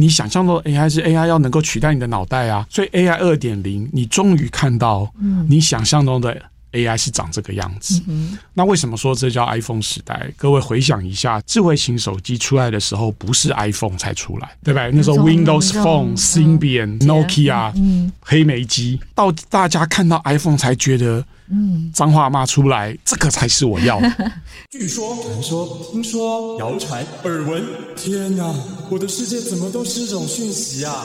你想象中的 AI 是 AI 要能够取代你的脑袋啊，所以 AI 二点零，你终于看到，你想象中的 AI 是长这个样子。嗯、那为什么说这叫 iPhone 时代？各位回想一下，智慧型手机出来的时候，不是 iPhone 才出来，对吧？那时候 Windows Phone、Symbian、Nokia、黑莓机，到大家看到 iPhone 才觉得。嗯，脏话骂出来，这个才是我要的。据说、传说、听说、谣传、耳闻，天哪！我的世界怎么都是这种讯息啊？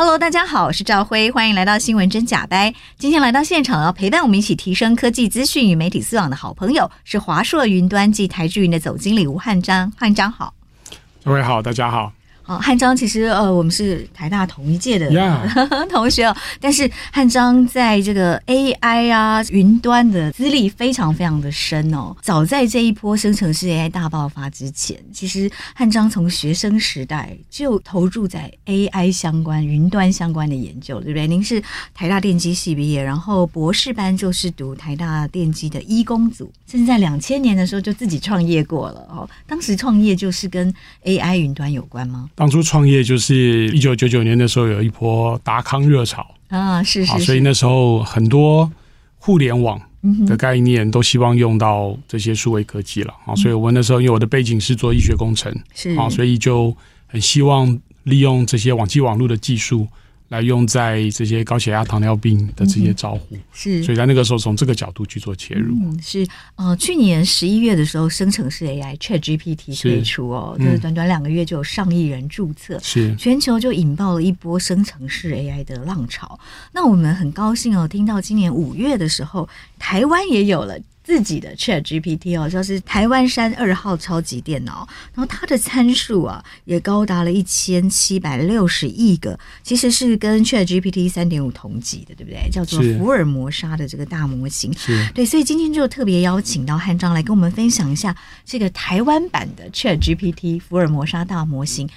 Hello，大家好，我是赵辉，欢迎来到新闻真假掰。今天来到现场要陪伴我们一起提升科技资讯与媒体素养的好朋友是华硕云端暨台智云的总经理吴汉章，汉章好。各位好，大家好。哦，汉章其实呃，我们是台大同一届的. 同学哦。但是汉章在这个 AI 啊云端的资历非常非常的深哦。早在这一波生成式 AI 大爆发之前，其实汉章从学生时代就投入在 AI 相关、云端相关的研究，对不对？您是台大电机系毕业，然后博士班就是读台大电机的医工组，甚至在两千年的时候就自己创业过了哦。当时创业就是跟 AI 云端有关吗？当初创业就是一九九九年的时候，有一波达康热潮。啊，是是，是，所以那时候很多互联网的概念都希望用到这些数位科技了啊，所以我那时候因为我的背景是做医学工程，是。啊，所以就很希望利用这些网际网络的技术。来用在这些高血压、糖尿病的这些照护，嗯，是，所以在那个时候从这个角度去做切入。嗯，是，呃，去年十一月的时候，生成式 AI ChatGPT 推出哦，是就是短短两个月就有上亿人注册，是，全球就引爆了一波生成式 AI 的浪潮。那我们很高兴哦，听到今年五月的时候，台湾也有了。自己的 Chat GPT 哦，就是台湾山二号超级电脑，然后它的参数啊也高达了一千七百六十亿个，其实是跟 Chat GPT 三点五同级的，对不对？叫做福尔摩沙的这个大模型，对，所以今天就特别邀请到汉章来跟我们分享一下这个台湾版的 Chat GPT 福尔摩沙大模型。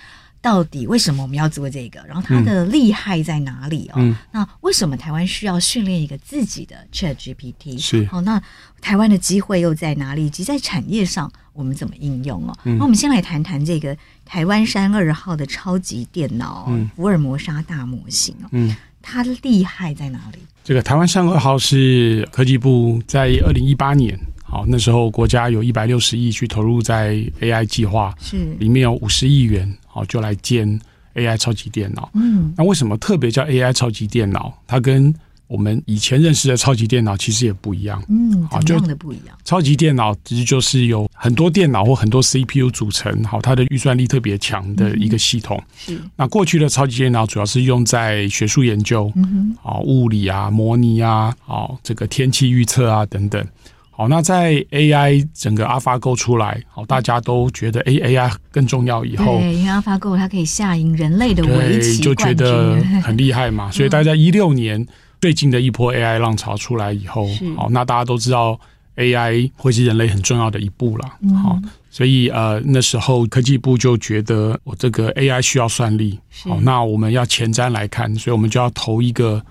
到底为什么我们要做这个？然后它的厉害在哪里哦？嗯、那为什么台湾需要训练一个自己的 ChatGPT？是好，那台湾的机会又在哪里？以及在产业上我们怎么应用哦？嗯、那我们先来谈谈这个台湾山二号的超级电脑、嗯、福尔摩沙大模型哦。嗯，它厉害在哪里？这个台湾山二号是科技部在二零一八年。好，那时候国家有一百六十亿去投入在 AI 计划，是里面有五十亿元，好就来建 AI 超级电脑。嗯，那为什么特别叫 AI 超级电脑？它跟我们以前认识的超级电脑其实也不一样。嗯，好，怎么样的不一样？超级电脑其实就是有很多电脑或很多 CPU 组成，好，它的运算力特别强的一个系统。是。那过去的超级电脑主要是用在学术研究，嗯哼，好，物理啊、模拟啊、好这个天气预测啊等等。好，那在 AI 整个 AlphaGo 出来，好，大家都觉得 A AI 更重要。以后，对，因为 AlphaGo 它可以下赢人类的围棋就觉得 很厉害嘛。所以，大家一六年最近的一波 AI 浪潮出来以后，是好，那大家都知道 AI 会是人类很重要的一步了。好，嗯、所以呃，那时候科技部就觉得我这个 AI 需要算力，是好，那我们要前瞻来看，所以我们就要投一个。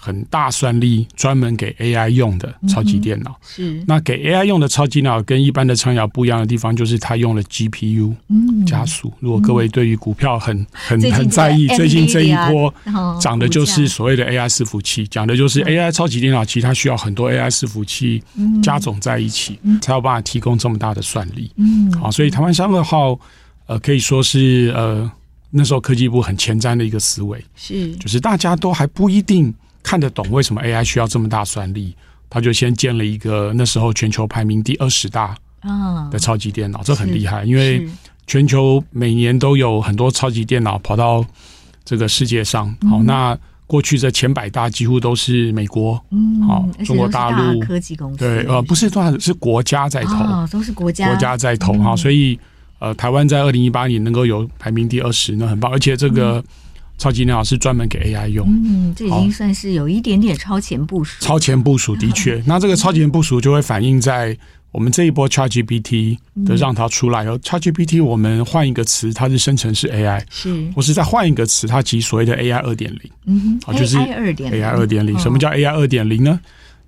很大算力，专门给 AI 用的超级电脑。是。那给 AI 用的超级电脑，跟一般的超脑不一样的地方，就是它用了 GPU 加速。如果各位对于股票很很很在意，最近这一波涨的就是所谓的 AI 伺服器，讲的就是 AI 超级电脑，其实它需要很多 AI 伺服器加总在一起，才有办法提供这么大的算力。嗯，好，所以台湾三二号呃可以说是呃那时候科技部很前瞻的一个思维，是。就是大家都还不一定。看得懂为什么 AI 需要这么大算力，他就先建了一个那时候全球排名第二十大的超级电脑，这很厉害，因为全球每年都有很多超级电脑跑到这个世界上。好，那过去这前百大几乎都是美国，嗯好，中国大陆科技公司，对，呃，不是说是国家在投，都是国家。国家在投哈，所以呃，台湾在二零一八年能够有排名第二十，那很棒，而且这个。超级电脑是专门给 AI 用，嗯，这已经算是有一点点超前部署。超前部署的确，那这个超前部署就会反映在我们这一波 ChatGPT 的让它出来哦，ChatGPT 我们换一个词，它是生成式 AI，是，或是再换一个词，它即所谓的 AI 二点零，嗯哼，就是 AI 二点零，AI 二点零，什么叫 AI 二点零呢？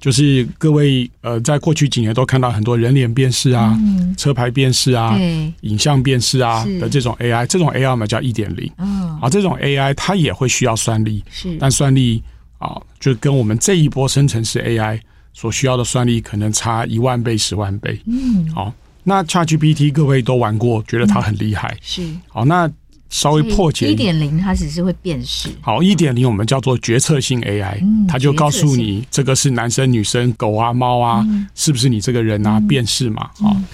就是各位呃，在过去几年都看到很多人脸辨识啊、嗯、车牌辨识啊、影像辨识啊的这种 AI，这种 AI 嘛叫一点零，啊，这种 AI 它也会需要算力，是，但算力啊，就跟我们这一波生成式 AI 所需要的算力可能差一万倍、十万倍，嗯，好，那 ChatGPT 各位都玩过，觉得它很厉害，是，好，那。稍微破解一点。零，它只是会辨识。好，一点零我们叫做决策性 AI，嗯，它就告诉你这个是男生、女生、狗啊、猫啊，嗯，是不是你这个人啊？嗯，辨识嘛，啊，嗯。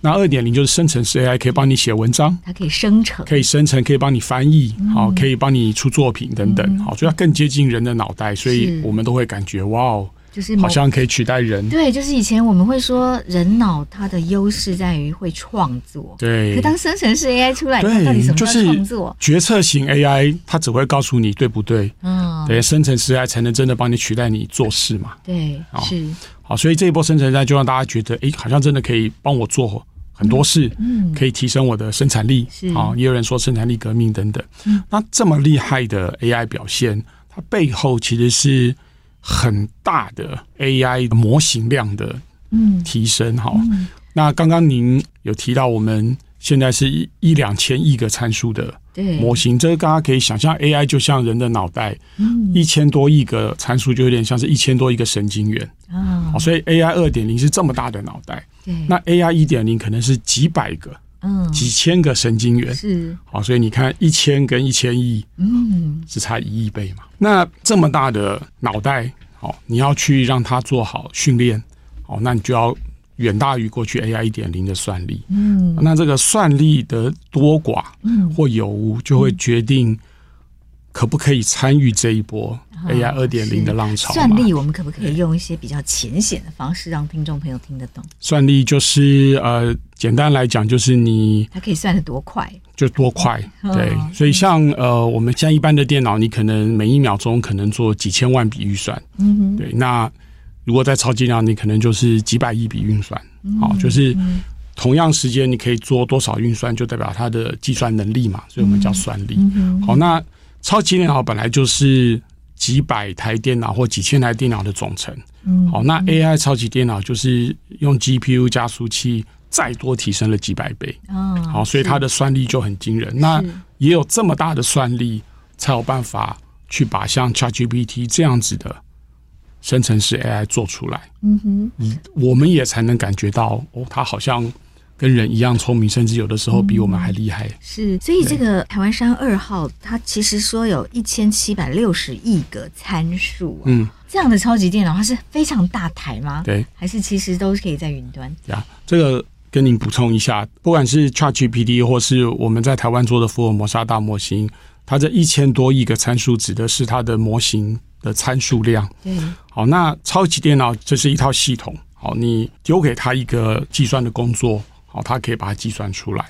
那二点零就是生成式 AI，可以帮你写文章，它可以生成，可以生成，可以帮你翻译，好，可以帮你出作品等等，好，所以它更接近人的脑袋，所以我们都会感觉哇哦。就是好像可以取代人，对，就是以前我们会说人脑它的优势在于会创作，对。可当生成式 AI 出来，它到底什么叫创作？决策型 AI 它只会告诉你对不对，嗯，对，生成式 AI 才能真的帮你取代你做事嘛，对，是。好，所以这一波生成式 AI 就让大家觉得，哎，好像真的可以帮我做很多事，嗯，可以提升我的生产力，是啊，也有人说生产力革命等等。那这么厉害的 AI 表现，它背后其实是。很大的 AI 模型量的提升，哈、嗯。那刚刚您有提到，我们现在是一一两千亿个参数的模型，这个大家可以想象，AI 就像人的脑袋，嗯、一千多亿个参数就有点像是一千多亿个神经元啊。所以 AI 二点零是这么大的脑袋，那 AI 一点零可能是几百个。嗯，几千个神经元是好，所以你看一千跟一千亿，嗯，只差一亿倍嘛。那这么大的脑袋，好，你要去让它做好训练，哦，那你就要远大于过去 AI 一点零的算力。嗯，那这个算力的多寡，嗯，或有无，就会决定可不可以参与这一波。AI 二点零的浪潮，算力我们可不可以用一些比较浅显的方式让听众朋友听得懂？算力就是呃，简单来讲就是你它可以算得多快就多快，对。所以像呃，我们现在一般的电脑，你可能每一秒钟可能做几千万笔运算，嗯哼，对。那如果在超级电脑，你可能就是几百亿笔运算，好，就是同样时间你可以做多少运算，就代表它的计算能力嘛，所以我们叫算力。好，那超级电脑本来就是。几百台电脑或几千台电脑的总成，嗯，好，那 AI 超级电脑就是用 GPU 加速器再多提升了几百倍，哦，好，所以它的算力就很惊人。那也有这么大的算力，才有办法去把像 ChatGPT 这样子的生成式 AI 做出来。嗯哼，我们也才能感觉到，哦，它好像。跟人一样聪明，甚至有的时候比我们还厉害。嗯。是，所以这个台湾山二号，它其实说有一千七百六十亿个参数。嗯，这样的超级电脑，它是非常大台吗？对，还是其实都是可以在云端？对啊，这个跟您补充一下，不管是 ChatGPT 或是我们在台湾做的福尔摩沙大模型，它这一千多亿个参数指的是它的模型的参数量。对，好，那超级电脑这是一套系统。好，你丢给它一个计算的工作。好，它可以把它计算出来。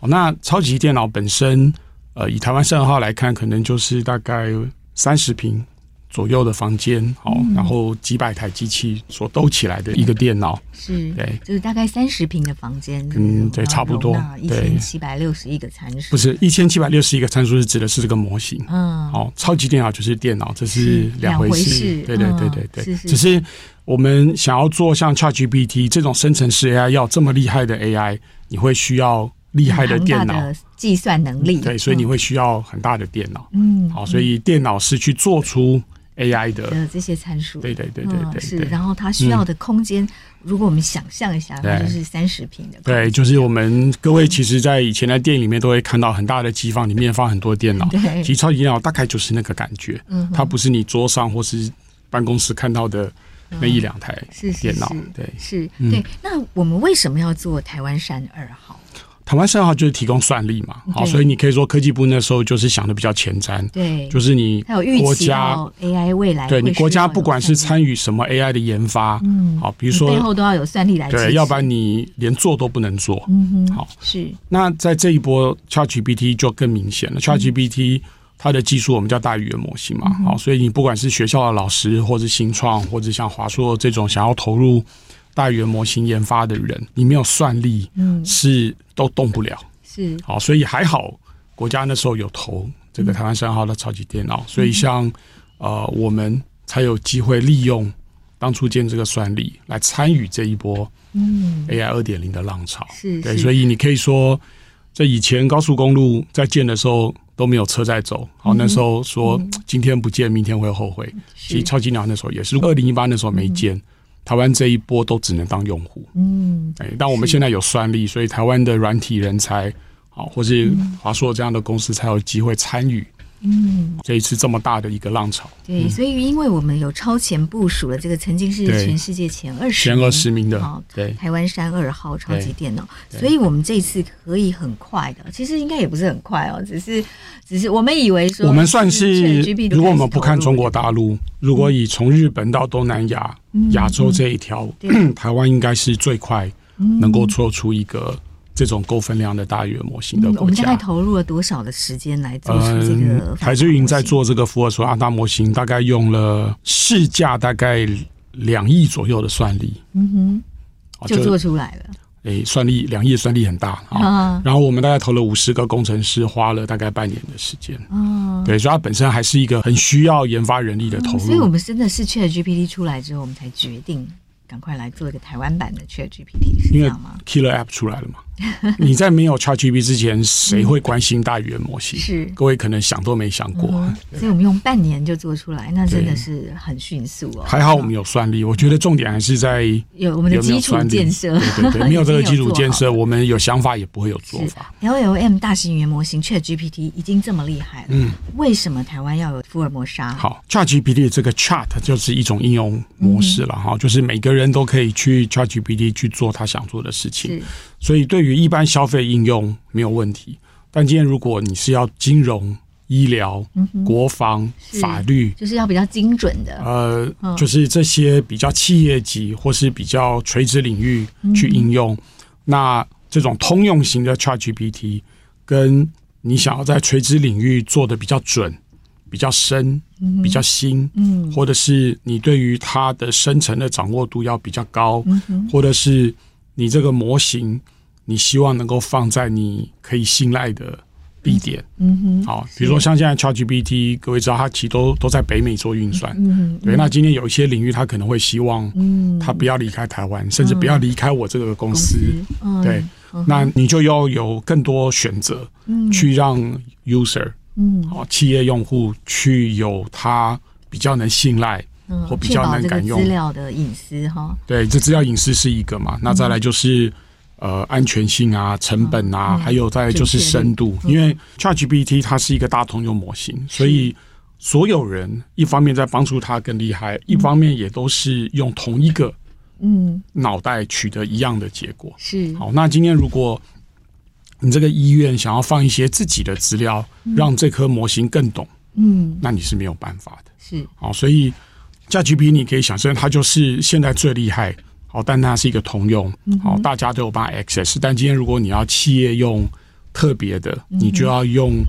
好，那超级电脑本身，呃，以台湾山二号来看，可能就是大概三十平左右的房间，好，嗯、然后几百台机器所兜起来的一个电脑，是，对，就是大概三十平的房间，嗯，对，差不多，一千七百六十一个参数，不是一千七百六十一个参数，是指的是这个模型，嗯，好，超级电脑就是电脑，这是两回事，对对对对对，只是。我们想要做像 ChatGPT 这种生成式 AI，要这么厉害的 AI，你会需要厉害的电脑。计算能力。对，所以你会需要很大的电脑。嗯，好，所以电脑是去做出 AI 的这些参数。对对对对对，是。然后它需要的空间，如果我们想象一下，它就是三十平的。对，就是我们各位其实，在以前的电影里面都会看到很大的机房，里面放很多电脑。对，其实超级电脑大概就是那个感觉。嗯，它不是你桌上或是办公室看到的。那一两台电脑，对，是，对。那我们为什么要做台湾山二号？台湾山二号就是提供算力嘛，好，所以你可以说科技部那时候就是想的比较前瞻，对，就是你国家 AI 未来，对你国家不管是参与什么 AI 的研发，嗯，好，比如说背后都要有算力来，对，要不然你连做都不能做，嗯哼，好，是。那在这一波 ChatGPT 就更明显了，ChatGPT。它的技术我们叫大语言模型嘛，好，所以你不管是学校的老师，或者新创，或者像华硕这种想要投入大语言模型研发的人，你没有算力，嗯，是都动不了。是。好，所以还好，国家那时候有投这个台湾三号的超级电脑，所以像呃，我们才有机会利用当初建这个算力来参与这一波嗯。AI 二点零的浪潮。是对，所以你可以说，在以前高速公路在建的时候都没有车在走，好，那时候说今天不建，明天会后悔。其实超级鸟那时候也是，二零一八那时候没建，台湾这一波都只能当用户。嗯，哎，但我们现在有算力，所以台湾的软体人才。好，或是华硕这样的公司才有机会参与，嗯，这一次这么大的一个浪潮。对，所以因为我们有超前部署了这个曾经是全世界前二十前二十名的，对，台湾山二号超级电脑，所以我们这一次可以很快的，其实应该也不是很快哦，只是只是我们以为说，我们算是如果我们不看中国大陆，如果以从日本到东南亚、亚洲这一条，台湾应该是最快能够做出一个。这种高分量的大语言模型的国家，我们大概投入了多少的时间来做出这个？台积云在做这个福尔索阿大模型，大概用了市价大概两亿左右的算力，嗯哼，就做出来了。诶，算力两亿，算力很大啊。然后我们大概投了五十个工程师，花了大概半年的时间。哦，对，所以它本身还是一个很需要研发人力的投入。所以我们真的是 ChatGPT 出来之后，我们才决定。赶快来做一个台湾版的 ChatGPT，是这样吗？Killer App 出来了嘛？你在没有 ChatGPT 之前，谁会关心大语言模型？是各位可能想都没想过。所以我们用半年就做出来，那真的是很迅速哦。还好我们有算力，我觉得重点还是在有我们的基础建设。对对对，没有这个基础建设，我们有想法也不会有做法。LLM 大型语言模型 ChatGPT 已经这么厉害了，嗯，为什么台湾要有福尔摩沙？好，ChatGPT 这个 Chat 就是一种应用模式了哈，就是每个人都可以去 ChatGPT 去做他想做的事情。所以，对于一般消费应用没有问题，但今天如果你是要金融、医疗、国防、法律，就是要比较精准的，呃，就是这些比较企业级或是比较垂直领域去应用，那这种通用型的 ChatGPT，跟你想要在垂直领域做的比较准、比较深、比较新，嗯。或者是你对于它的生成的掌握度要比较高，或者是。你这个模型，你希望能够放在你可以信赖的地点，嗯哼，好，比如说像现在 ChatGPT，各位知道它其实都都在北美做运算，嗯哼，对。那今天有一些领域，它可能会希望，嗯，它不要离开台湾，甚至不要离开我这个公司，对。那你就要有更多选择，去让 user，嗯，好，企业用户去有他比较能信赖。或比较难敢用资料的隐私哈，对，这资料隐私是一个嘛？那再来就是呃安全性啊、成本啊，还有再来就是深度。因为 ChatGPT 它是一个大通用模型，所以所有人一方面在帮助它更厉害，一方面也都是用同一个嗯脑袋取得一样的结果。是好，那今天如果你这个医院想要放一些自己的资料，让这颗模型更懂，嗯，那你是没有办法的。是好，所以。ChatGPT 你可以想象，它就是现在最厉害，好，但它是一个通用，好，大家都有办法 access。但今天如果你要企业用特别的，你就要用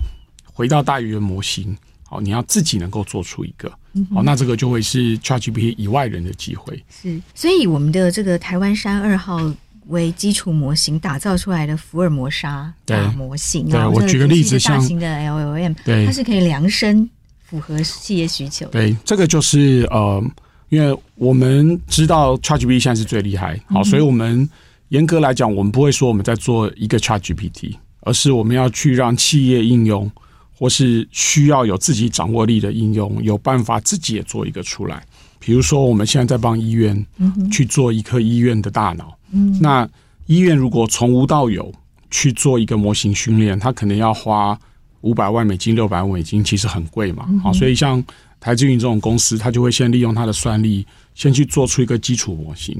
回到大语言模型，好，你要自己能够做出一个，好，那这个就会是 ChatGPT 以外人的机会。是，所以我们的这个台湾山二号为基础模型打造出来的福尔摩沙大模型啊，对，我举个例子，像大型的 LLM，对，它是可以量身。符合企业需求。对，这个就是呃，因为我们知道 ChatGPT 现在是最厉害，好，所以我们严格来讲，我们不会说我们在做一个 ChatGPT，而是我们要去让企业应用或是需要有自己掌握力的应用，有办法自己也做一个出来。比如说，我们现在在帮医院去做一颗医院的大脑，嗯，那医院如果从无到有去做一个模型训练，它可能要花。五百万美金、六百万美金其实很贵嘛，好，所以像台积云这种公司，它就会先利用它的算力，先去做出一个基础模型，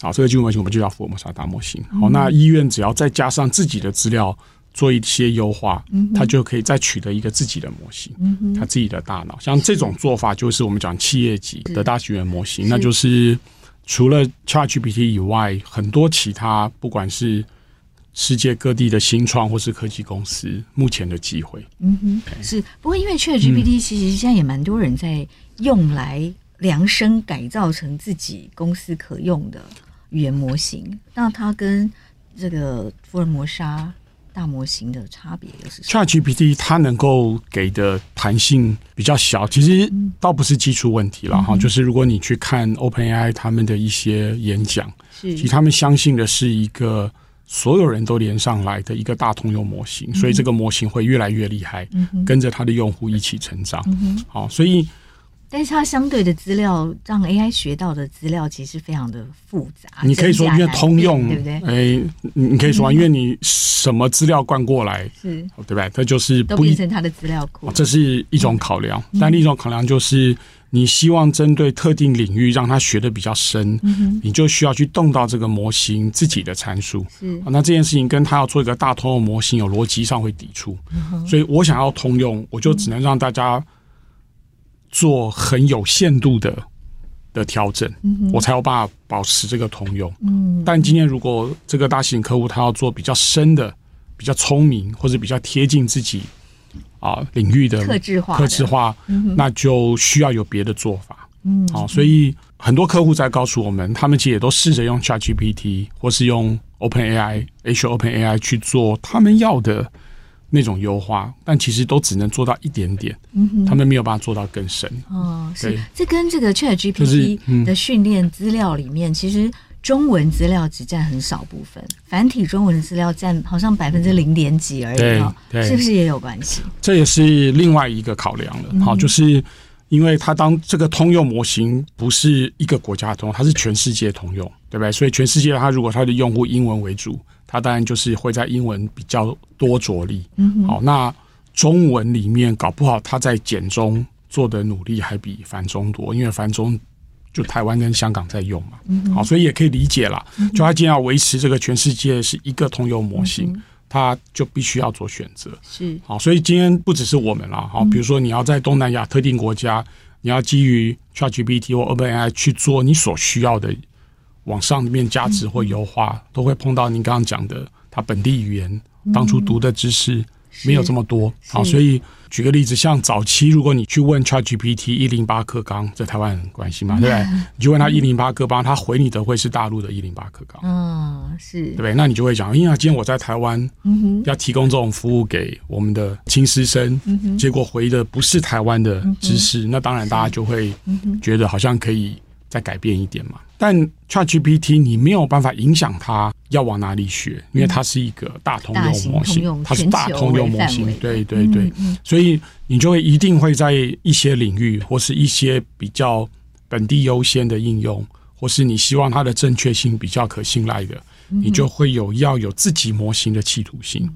好，这个基础模型我们就叫福尔摩沙大模型。好，那医院只要再加上自己的资料做一些优化，它就可以再取得一个自己的模型，它自己的大脑。像这种做法，就是我们讲企业级的大语言模型，那就是除了 ChatGPT 以外，很多其他不管是。世界各地的新创或是科技公司目前的机会，嗯哼，是。不过因为 ChatGPT 其实现在也蛮多人在用来量身改造成自己公司可用的语言模型，那它跟这个福尔摩沙大模型的差别又是什么？ChatGPT 它能够给的弹性比较小，其实倒不是技术问题了哈、嗯。就是如果你去看 OpenAI 他们的一些演讲，其实他们相信的是一个所有人都连上来的一个大通用模型，所以这个模型会越来越厉害，嗯、跟着它的用户一起成长。嗯、好，所以。但是它相对的资料，让 AI 学到的资料其实非常的复杂。你可以说，因为通用，对不对？哎、欸，你可以说，因为你什么资料灌过来，是，对不对？它就是不都变成它的资料库，这是一种考量。嗯、但另一种考量就是，你希望针对特定领域让他学的比较深，嗯，你就需要去动到这个模型自己的参数。是，那这件事情跟他要做一个大通用模型有逻辑上会抵触，嗯。所以我想要通用，我就只能让大家。做很有限度的的调整，嗯，我才有办法保持这个通用。嗯，但今天如果这个大型客户他要做比较深的、比较聪明或者比较贴近自己啊领域的特制化、特制化，那就需要有别的做法。嗯，好，所以很多客户在告诉我们，他们其实也都试着用 ChatGPT 或是用 OpenAI、Azure OpenAI 去做他们要的。那种优化，但其实都只能做到一点点，嗯，他们没有办法做到更深。哦，是这跟这个 ChatGPT 的训练资料里面，就是嗯，其实中文资料只占很少部分，繁体中文资料占好像百分之零点几而已，对，对，是不是也有关系？这也是另外一个考量了。好，嗯，就是因为它当这个通用模型不是一个国家通用，它是全世界通用，对不对？所以全世界它如果它的用户英文为主。它当然就是会在英文比较多着力，嗯，好，那中文里面搞不好它在简中做的努力还比繁中多，因为繁中就台湾跟香港在用嘛，嗯，好，所以也可以理解啦。就他既然要维持这个全世界是一个通用模型，嗯，它就必须要做选择，是。好，所以今天不只是我们啦，好，比如说你要在东南亚特定国家，你要基于 ChatGPT 或 OpenAI 去做你所需要的。往上面加值或优化，都会碰到您刚刚讲的，它本地语言当初读的知识没有这么多，好，所以举个例子，像早期如果你去问 ChatGPT 一零八课纲，在台湾很关心嘛，对不对？你就问他一零八课纲，他回你的会是大陆的一零八课纲，嗯，是。对不对？那你就会讲，因为今天我在台湾，要提供这种服务给我们的亲师生，结果回的不是台湾的知识，那当然大家就会觉得好像可以再改变一点嘛。但 ChatGPT 你没有办法影响它要往哪里学，因为它是一个大通用模型，它是大通用模型，对对对，所以你就会一定会在一些领域或是一些比较本地优先的应用，或是你希望它的正确性比较可信赖的，你就会有要有自己模型的企图心。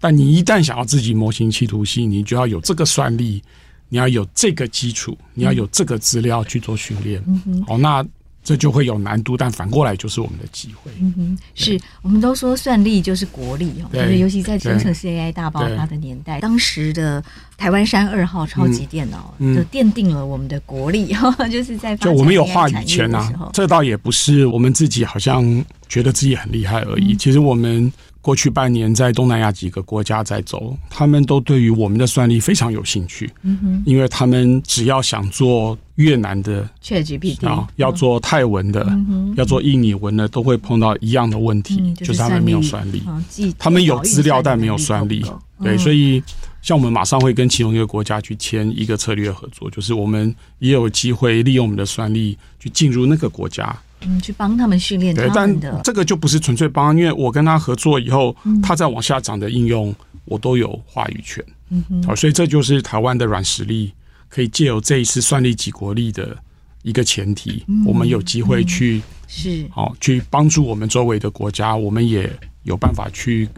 但你一旦想要自己模型企图心，你就要有这个算力，你要有这个基础，你要有这个资料去做训练。好，那。这就会有难度，但反过来就是我们的机会。嗯哼，是我们都说算力就是国力哦，对，尤其在生成式 AI 大爆发的年代，当时的台湾山二号超级电脑就奠定了我们的国力，嗯、就是在就我们有话语权啊。这倒也不是我们自己好像觉得自己很厉害而已，嗯、其实我们。过去半年在东南亚几个国家在走，他们都对于我们的算力非常有兴趣。嗯哼，因为他们只要想做越南的 ChatGPT 啊，要做泰文的，嗯、要做印尼文的，都会碰到一样的问题，嗯、就是，就是他们没有算力。哦、他们有资料，但没有算力。对，所以像我们马上会跟其中一个国家去签一个策略合作，就是我们也有机会利用我们的算力去进入那个国家。嗯，去帮他们训练他们的，但这个就不是纯粹帮，因为我跟他合作以后，嗯、他再往下涨的应用，我都有话语权。嗯哼，好，所以这就是台湾的软实力，可以借由这一次算力及国力的一个前提，嗯、我们有机会去、嗯、是好去帮助我们周围的国家，我们也有办法去。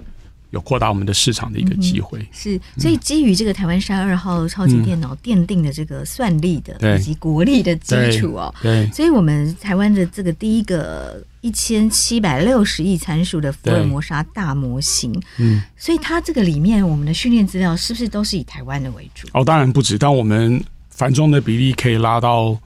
有扩大我们的市场的一个机会、嗯、是，所以基于这个台湾山二号超级电脑奠定的这个算力的以及国力的基础哦，对，所以我们台湾的这个第一个一千七百六十亿参数的福尔摩沙大模型，嗯，所以它这个里面我们的训练资料是不是都是以台湾的为主？哦，当然不止，但我们繁重的比例可以拉到。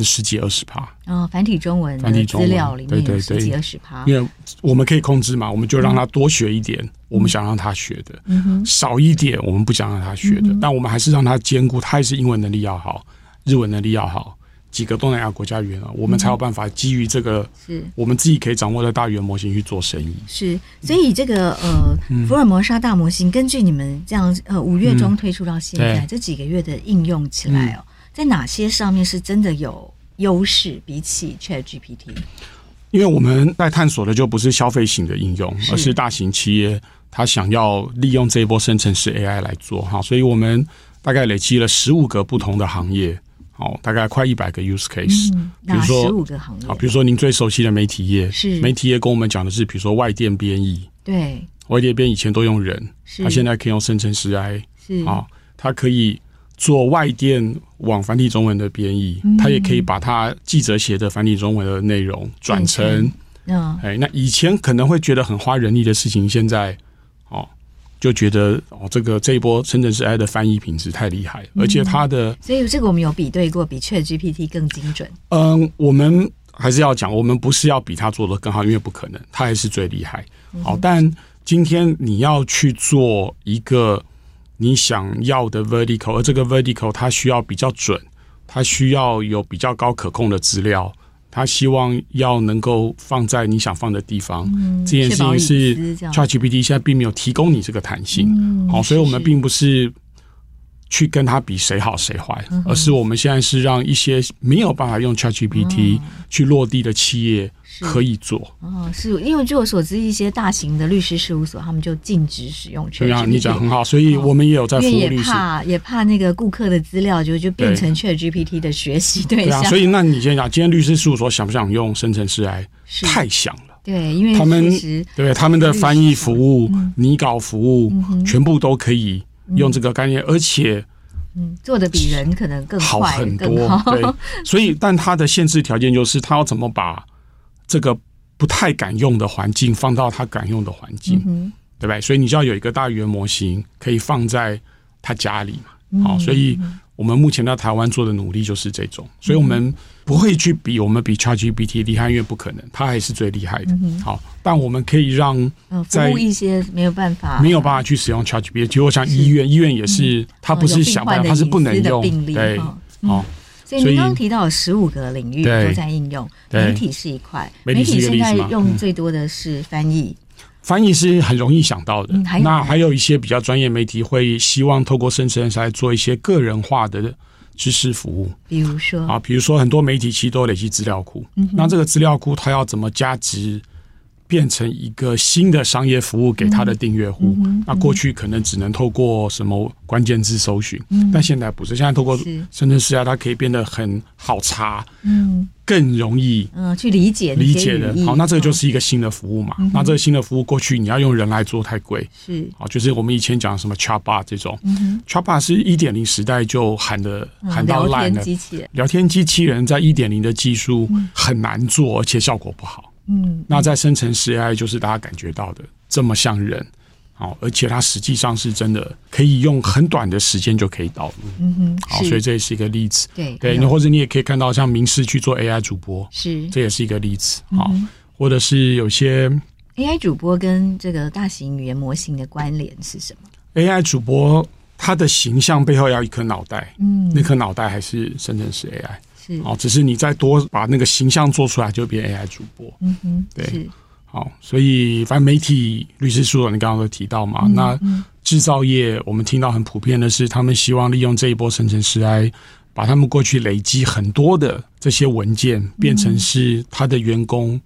十几二十趴。哦，繁体中文的资料里面有十几二十趴，因为我们可以控制嘛，我们就让他多学一点，嗯、我们想让他学的、嗯，少一点我们不想让他学的，嗯、但我们还是让他兼顾，他还是英文能力要好，日文能力要好，几个东南亚国家语言啊，我们才有办法基于这个是。我们自己可以掌握的大语言模型去做生意。是，所以这个呃，福尔摩沙大模型，根据你们这样呃五月中推出到现在、嗯、这几个月的应用起来哦，在哪些上面是真的有优势，比起 ChatGPT？因为我们在探索的就不是消费型的应用，而是大型企业他想要利用这一波生成式 AI 来做哈，所以我们大概累积了十五个不同的行业，哦，大概快一百个 use case。嗯，哪十五个行业？好，比如说您最熟悉的媒体业，是媒体业跟我们讲的是，比如说外电编译，对，外电编以前都用人，他现在可以用生成式 AI，是啊，它可以。做外电往繁体中文的编译，他也可以把他记者写的繁体中文的内容转成，嗯，哎，那以前可能会觉得很花人力的事情，现在哦就觉得哦，这个这一波深圳市 AI 的翻译品质太厉害，而且它的，所以这个我们有比对过，比 ChatGPT 更精准。嗯，我们还是要讲，我们不是要比他做的更好，因为不可能，他还是最厉害。好，但今天你要去做一个。你想要的 vertical，而这个 vertical 它需要比较准，它需要有比较高可控的资料，它希望要能够放在你想放的地方。嗯、这件事情是 ChatGPT 现在并没有提供你这个弹性，好、嗯，所以我们并不是。去跟他比谁好谁坏，而是我们现在是让一些没有办法用 ChatGPT 去落地的企业可以做。哦，是因为据我所知，一些大型的律师事务所他们就禁止使用 ChatGPT。对啊，你讲很好，所以我们也有在服务律师。也怕也怕那个顾客的资料就就变成 ChatGPT 的学习对象。对啊，所以那你先讲，今天律师事务所想不想用生成式来？太想了。对，因为他们对他们的翻译服务、拟稿服务全部都可以。用这个概念，而且，嗯，做的比人可能更快好很多。好对，所以，但它的限制条件就是，他要怎么把这个不太敢用的环境放到他敢用的环境，嗯、对不对？所以，你就要有一个大语言模型可以放在他家里嘛。好、嗯，所以。我们目前在台湾做的努力就是这种，所以我们不会去比我们比 ChatGPT 厉害，因为不可能，它还是最厉害的。好，但我们可以让在一些没有办法、没有办法去使用 ChatGPT，就像医院，医院也是，它不是想办法，它是不能用。对，好，所以您刚刚提到十五个领域都在应用，媒体是一块，媒体现在用最多的是翻译。翻译是很容易想到的，那还有一些比较专业媒体会希望透过生成式来做一些个人化的知识服务，比如说？啊，比如说很多媒体其实都累积资料库，那这个资料库它要怎么加值？变成一个新的商业服务给他的订阅户，那过去可能只能透过什么关键字搜寻，嗯、但现在不是，现在透过生成式啊，它可以变得很好查，嗯，更容易嗯去理解理解的。好，那这个就是一个新的服务嘛。嗯、那这个新的服务过去你要用人来做太贵，是好，就是我们以前讲什么 Chatbot 这种、嗯、Chatbot 是一点零时代就喊的、嗯、喊到烂的，聊天机器人，聊天机器人在一点零的技术很难做，而且效果不好。嗯，那在生成式 AI 就是大家感觉到的这么像人，好，而且它实际上是真的可以用很短的时间就可以导入，嗯哼，好，所以这也是一个例子，对对，或者你也可以看到像名师去做 AI 主播，是，这也是一个例子，好，或者是有些 AI 主播跟这个大型语言模型的关联是什么？AI 主播他的形象背后要一颗脑袋，嗯，那颗脑袋还是生成式 AI。是。哦，只是你再多把那个形象做出来，就变 AI 主播。嗯哼，对，是好，所以反正媒体、律师事务所，你刚刚都提到嘛。嗯、那制造业，我们听到很普遍的是，他们希望利用这一波生成式 AI，把他们过去累积很多的这些文件，变成是他的员工。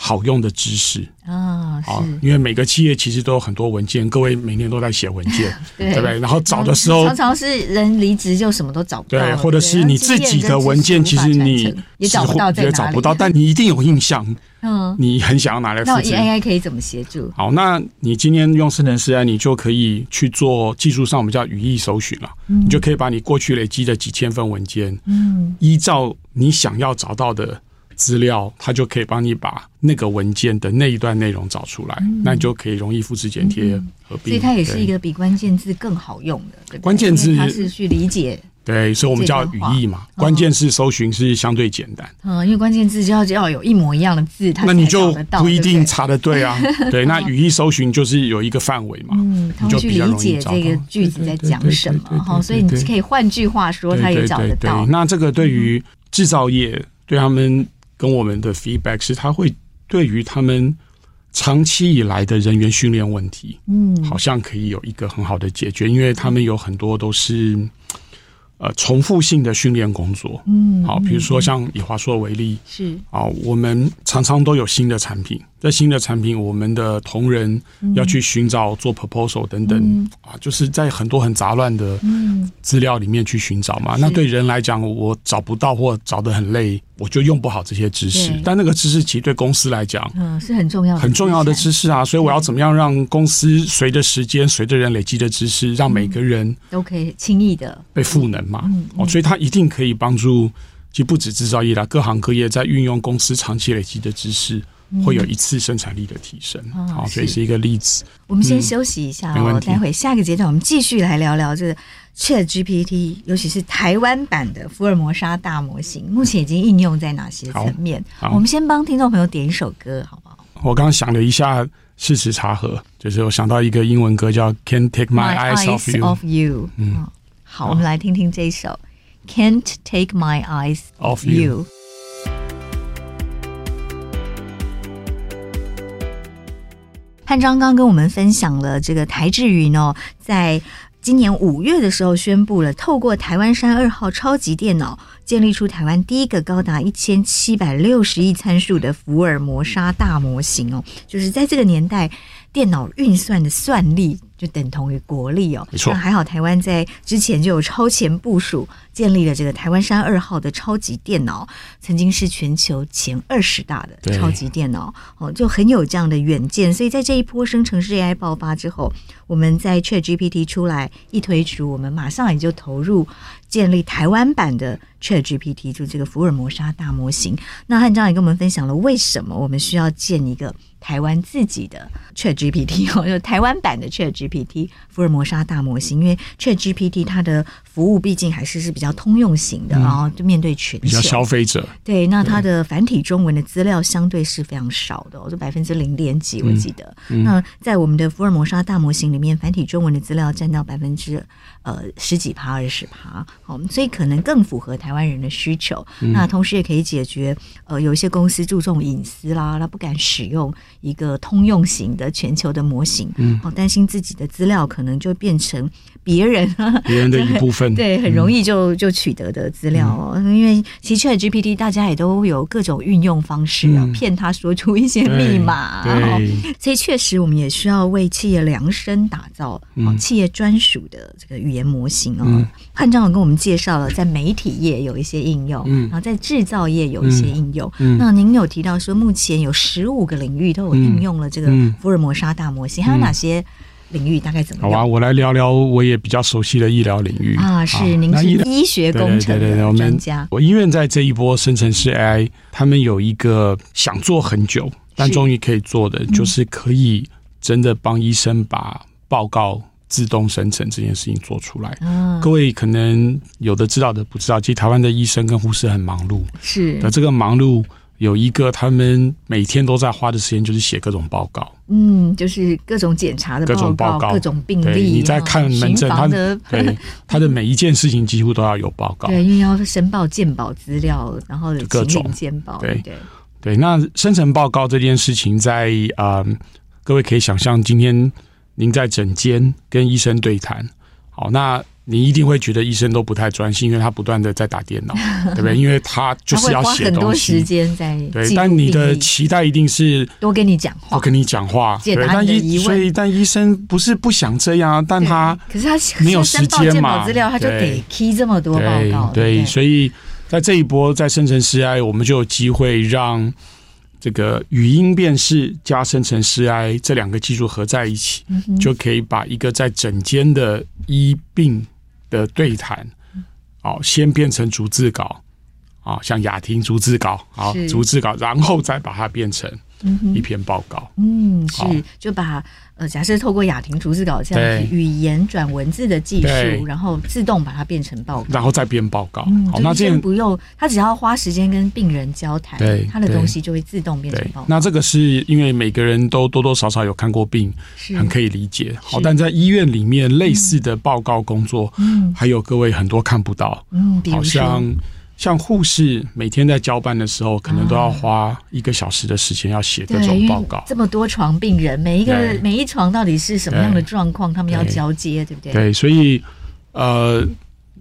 好用的知识啊，好，因为每个企业其实都有很多文件，各位每年都在写文件，对不对？然后找的时候，常常是人离职就什么都找不到，对，或者是你自己的文件，其实你也找不到，也找不到，但你一定有印象，嗯，你很想要拿来复制。那 AI 可以怎么协助？好，那你今天用生成式 AI，你就可以去做技术上我们叫语义搜寻了，你就可以把你过去累积的几千份文件，嗯，依照你想要找到的。资料，它就可以帮你把那个文件的那一段内容找出来，嗯、那你就可以容易复制剪贴合并。所以它也是一个比关键字更好用的。对对，关键字它是去理解。对，所以我们叫语义嘛。关键字搜寻是相对简单。嗯，因为关键字就要就要有一模一样的字，它那你就不一定查得对啊。对，那语义搜寻就是有一个范围嘛，嗯，你就去理解这个句子在讲什么哈。所以你可以换句话说，他也找得到。那这个对于制造业对他们跟我们的 feedback 是，他会对于他们长期以来的人员训练问题，嗯，好像可以有一个很好的解决，因为他们有很多都是。呃，重复性的训练工作，嗯，好，比如说像以华硕为例，是啊，我们常常都有新的产品。这新的产品，我们的同仁要去寻找做 proposal 等等、嗯、啊，就是在很多很杂乱的资料里面去寻找嘛。嗯、那对人来讲，我找不到或找得很累，我就用不好这些知识。但那个知识其实对公司来讲，嗯，是很重要的、很重要的知识啊。所以我要怎么样让公司随着时间、随着人累积的知识，让每个人都可以轻易的被赋能嘛？哦，所以它一定可以帮助，其实不止制造业啦，各行各业在运用公司长期累积的知识。会有一次生产力的提升，好，所以是一个例子。我们先休息一下哦，待会下个阶段我们继续来聊聊这个 ChatGPT，尤其是台湾版的福尔摩沙大模型，目前已经应用在哪些层面？我们先帮听众朋友点一首歌，好不好？我刚刚想了一下，事实查核，就是我想到一个英文歌叫《Can't Take My Eyes Off You》。嗯，好，我们来听听这首《Can't Take My Eyes Off You》。潘章刚跟我们分享了这个台智云哦，在今年五月的时候宣布了，透过台湾山二号超级电脑，建立出台湾第一个高达一千七百六十亿参数的福尔摩沙大模型哦，就是在这个年代，电脑运算的算力就等同于国力哦。没错，还好台湾在之前就有超前部署，建立了这个台湾山二号的超级电脑，曾经是全球前二十大的超级电脑哦，就很有这样的远见。所以在这一波生成式 AI 爆发之后，我们在 ChatGPT 出来一推出，我们马上也就投入建立台湾版的 ChatGPT，就这个福尔摩沙大模型。那汉章也跟我们分享了为什么我们需要建一个。台湾自己的 ChatGPT 哦，就台湾版的 ChatGPT 福尔摩沙大模型，因为 ChatGPT 它的服务毕竟还是是比较通用型的，然后就面对全球比较消费者。对，那它的繁体中文的资料相对是非常少的，就百分之零点几，我记得。那在我们的福尔摩沙大模型里面，繁体中文的资料占到百分之呃十几趴、二十趴，好，所以可能更符合台湾人的需求。那同时也可以解决呃有一些公司注重隐私啦，他不敢使用。一个通用型的全球的模型，嗯，好担心自己的资料可能就变成别人 别人的一部分，对，很容易就就取得的资料哦。嗯、因为其实 ChatGPT 大家也都有各种运用方式啊，骗、嗯、他说出一些密码，所以确实我们也需要为企业量身打造企业专属的这个语言模型哦。嗯、汉章有跟我们介绍了，在媒体业有一些应用，嗯，然后在制造业有一些应用。嗯，那您有提到说，目前有十五个领域都。有应用了这个福尔摩沙大模型，嗯、还有哪些领域？大概怎么样？好啊，我来聊聊我也比较熟悉的医疗领域啊。是，您是医学工程的专家。我医院在这一波生成式 AI，他们有一个想做很久，但终于可以做的，就是可以真的帮医生把报告自动生成这件事情做出来。嗯，各位可能有的知道的不知道，其实台湾的医生跟护士很忙碌，是那，这个忙碌。有一个，他们每天都在花的时间就是写各种报告，嗯，就是各种检查的，各种报告，各种病例。你在看门诊，他的对 他的每一件事情几乎都要有报告，对，因为要申报健保资料，然后各种健保，对对对。那生成报告这件事情在，在、呃、啊，各位可以想象，今天您在诊间跟医生对谈，好，那。你一定会觉得医生都不太专心，因为他不断的在打电脑，对不对？因为他就是要写东西，很多时间在对。但你的期待一定是多跟你讲话，多跟你讲话，解答你的疑问。所以，但医生不是不想这样，但他可是他没有时间嘛？资料他就得 key 这么多报告，对。对，所以在这一波在生成式 AI，我们就有机会让这个语音辨识加生成式 AI 这两个技术合在一起，就可以把一个在整间的医病。的对谈，哦，先变成逐字稿，啊，像雅婷逐字稿，啊，逐字稿，然后再把它变成一篇报告。嗯，是，就把呃，假设透过雅婷逐字稿这样子语言转文字的技术，然后自动把它变成报告，然后再编报告。好，那这样不用，他只要花时间跟病人交谈，对，他的东西就会自动变成报告。那这个是因为每个人都多多少少有看过病，很可以理解。好，但在医院里面类似的报告工作，嗯，还有各位很多看不到，嗯，好像像护士每天在交班的时候，可能都要花一个小时的时间要写各种报告。这么多床病人，每一个每一床到底是什么样的状况，他们要交接，对不对？对，所以呃，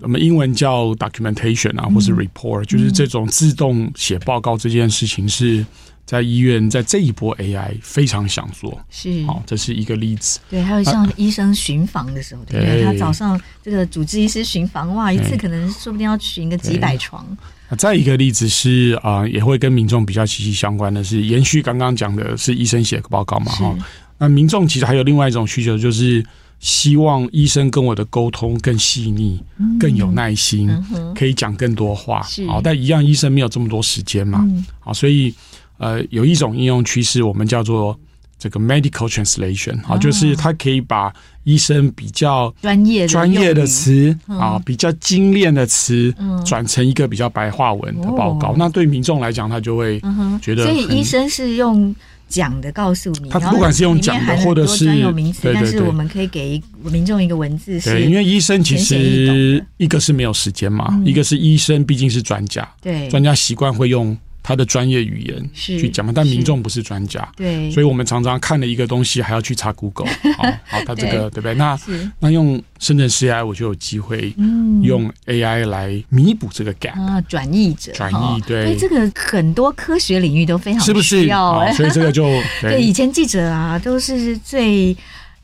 我们英文叫 documentation 啊，或是 report，就是这种自动写报告这件事情是。在医院，在这一波 AI 非常想做，是好，这是一个例子。对，还有像医生巡房的时候，对不对？他早上这个主治医师巡房，哇，一次可能说不定要巡个几百床。那再一个例子是啊，也会跟民众比较息息相关的是，延续刚刚讲的是医生写个报告嘛，哈。那民众其实还有另外一种需求，就是希望医生跟我的沟通更细腻、更有耐心，可以讲更多话。好，但一样，医生没有这么多时间嘛，好，所以。呃，有一种应用趋势，我们叫做这个 medical translation，啊，就是它可以把医生比较专业专业的词啊，比较精炼的词，转成一个比较白话文的报告。那对民众来讲，他就会觉得，所以医生是用讲的告诉你，他不管是用讲的，或者是专有名词，但是我们可以给民众一个文字。对，因为医生其实一个是没有时间嘛，一个是医生毕竟是专家，对，专家习惯会用。他的专业语言去讲嘛，但民众不是专家，对，所以我们常常看了一个东西，还要去查 Google。好，好，他这个对。不对？那那用生成式 AI，我就有机会用 AI 来弥补这个 gap 啊，转译者，转译对，所以这个很多科学领域都非常需要，是？不是？所以这个就 对以前记者啊，都是最。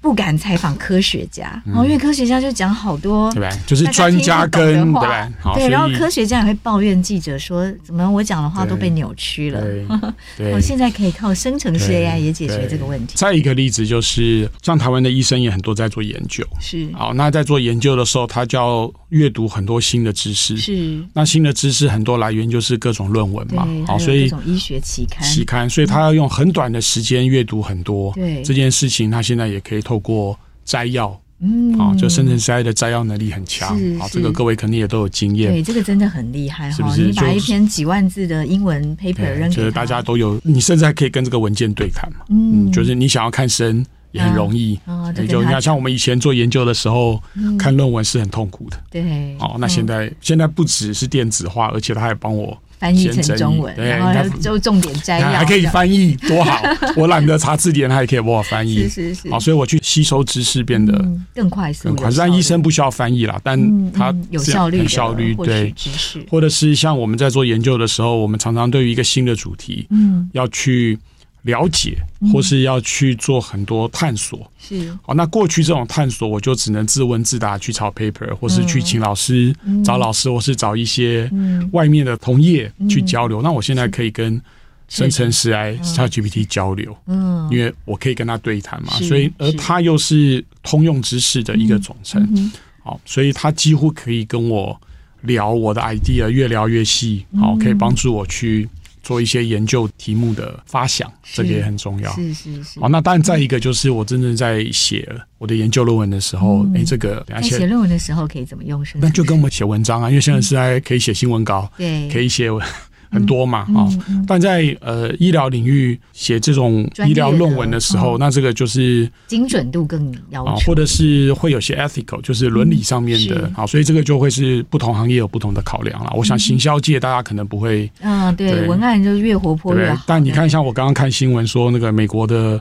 不敢采访科学家，然后因为科学家就讲好多，对吧？就是专家跟对吧？对，然后科学家也会抱怨记者说，怎么我讲的话都被扭曲了？我现在可以靠生成式 AI 也解决这个问题。再一个例子就是，像台湾的医生也很多在做研究，是。好，那在做研究的时候，他就要阅读很多新的知识，是。那新的知识很多来源就是各种论文嘛，好，所以各种医学期刊。期刊，所以他要用很短的时间阅读很多，对。这件事情，他现在也可以透过摘要，嗯，啊，就生成式 AI 的摘要能力很强，啊，这个各位肯定也都有经验。对，这个真的很厉害，是不是？你把一篇几万字的英文 paper 扔给他，就是大家都有，你甚至还可以跟这个文件对看嘛，嗯，就是你想要看深也很容易，啊，就你看，像我们以前做研究的时候，看论文是很痛苦的，对，哦，那现在现在不只是电子化，而且他还帮我。翻译成中文，对，然后就重点摘要，还可以翻译，多好！我懒得查字典，它也可以帮我翻译，是是是。好，所以我去吸收知识变得更快速，更快。但医生不需要翻译啦，但他有效率，效率对。或者是像我们在做研究的时候，我们常常对于一个新的主题，嗯，要去。了解，或是要去做很多探索，是。好。那过去这种探索，我就只能自问自答，去抄 paper，或是去请老师、找老师，或是找一些外面的同业去交流。那我现在可以跟生成式 AI ChatGPT 交流，嗯，因为我可以跟他对谈嘛，所以而他又是通用知识的一个总称，好，所以他几乎可以跟我聊我的 idea，越聊越细，好，可以帮助我去。做一些研究题目的发想，这个也很重要。是是是。好，那当然，再一个就是我真正在写我的研究论文的时候，哎，这个在写论文的时候可以怎么用？是那就跟我们写文章啊，因为现在是在可以写新闻稿，对，可以写。很多嘛啊，但在呃医疗领域写这种医疗论文的时候，那这个就是精准度更要求，或者是会有些 ethical，就是伦理上面的啊，所以这个就会是不同行业有不同的考量了。我想行销界大家可能不会，嗯，对，文案就是越活泼越好。但你看，像我刚刚看新闻说，那个美国的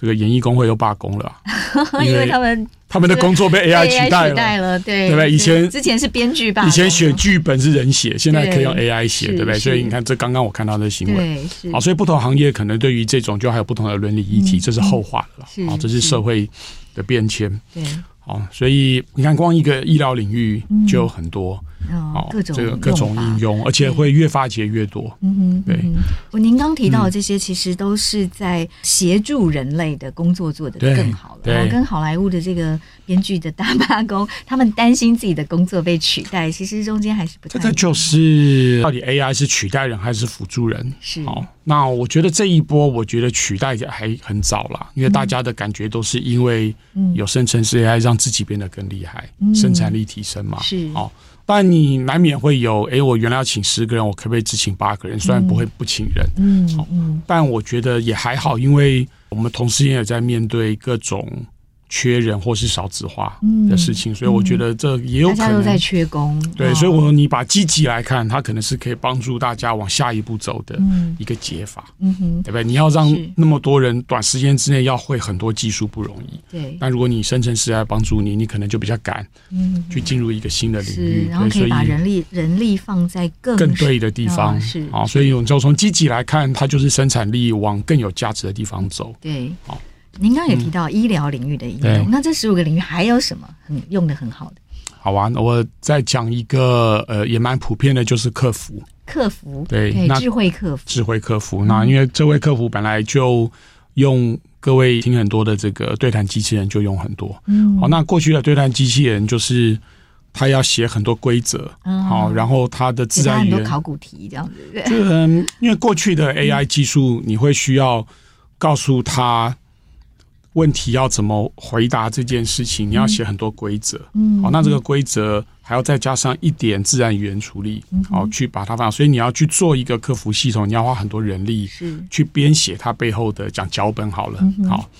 这个演艺工会又罢工了，因为他们。他们的工作被 AI 取代了，对对不对？以前之前是编剧吧，以前写剧本是人写，现在可以用 AI 写，对不对？所以你看，这刚刚我看到的新闻，好，所以不同行业可能对于这种就还有不同的伦理议题，这是后话了，好，这是社会的变迁，对，好，所以你看，光一个医疗领域就有很多。哦，各种这个各种应用，而且会越发掘越多。嗯哼，对。我您刚提到的这些，其实都是在协助人类的工作做得更好了。然后跟好莱坞的这个编剧的大罢工，他们担心自己的工作被取代，其实中间还是不太。这就是到底 AI 是取代人还是辅助人？是。哦，那我觉得这一波，我觉得取代还很早了，因为大家的感觉都是因为有生成式 AI 让自己变得更厉害，生产力提升嘛。是。哦。但你难免会有，哎，我原来要请十个人，我可不可以只请八个人？虽然不会不请人，嗯，嗯，但我觉得也还好，因为我们同时也在面对各种缺人或是少子化的事情，所以我觉得这也有可能大家都在缺工。对，所以我说你把积极来看，它可能是可以帮助大家往下一步走的一个解法。嗯哼，对不对？你要让那么多人短时间之内要会很多技术不容易。对。但如果你生成式 AI 帮助你，你可能就比较赶，嗯，去进入一个新的领域，然后可以把人力人力放在更更对的地方。是啊，所以我们就从积极来看，它就是生产力往更有价值的地方走。对，好。您刚刚也提到医疗领域的应用，嗯、那这十五个领域还有什么很用的很好的？好啊，我再讲一个，呃，也蛮普遍的，就是客服。客服对，对那智慧客服，智慧客服。那因为这位客服本来就用各位听很多的这个对谈机器人就用很多。嗯，好，那过去的对谈机器人就是他要写很多规则，嗯，好，然后他的自然语言很多考古题这样子，对。嗯，因为过去的 AI 技术，你会需要告诉他。问题要怎么回答这件事情？你要写很多规则，嗯，好，那这个规则还要再加上一点自然语言处理，好，去把它放。所以你要去做一个客服系统，你要花很多人力去编写它背后的讲脚本好了，好。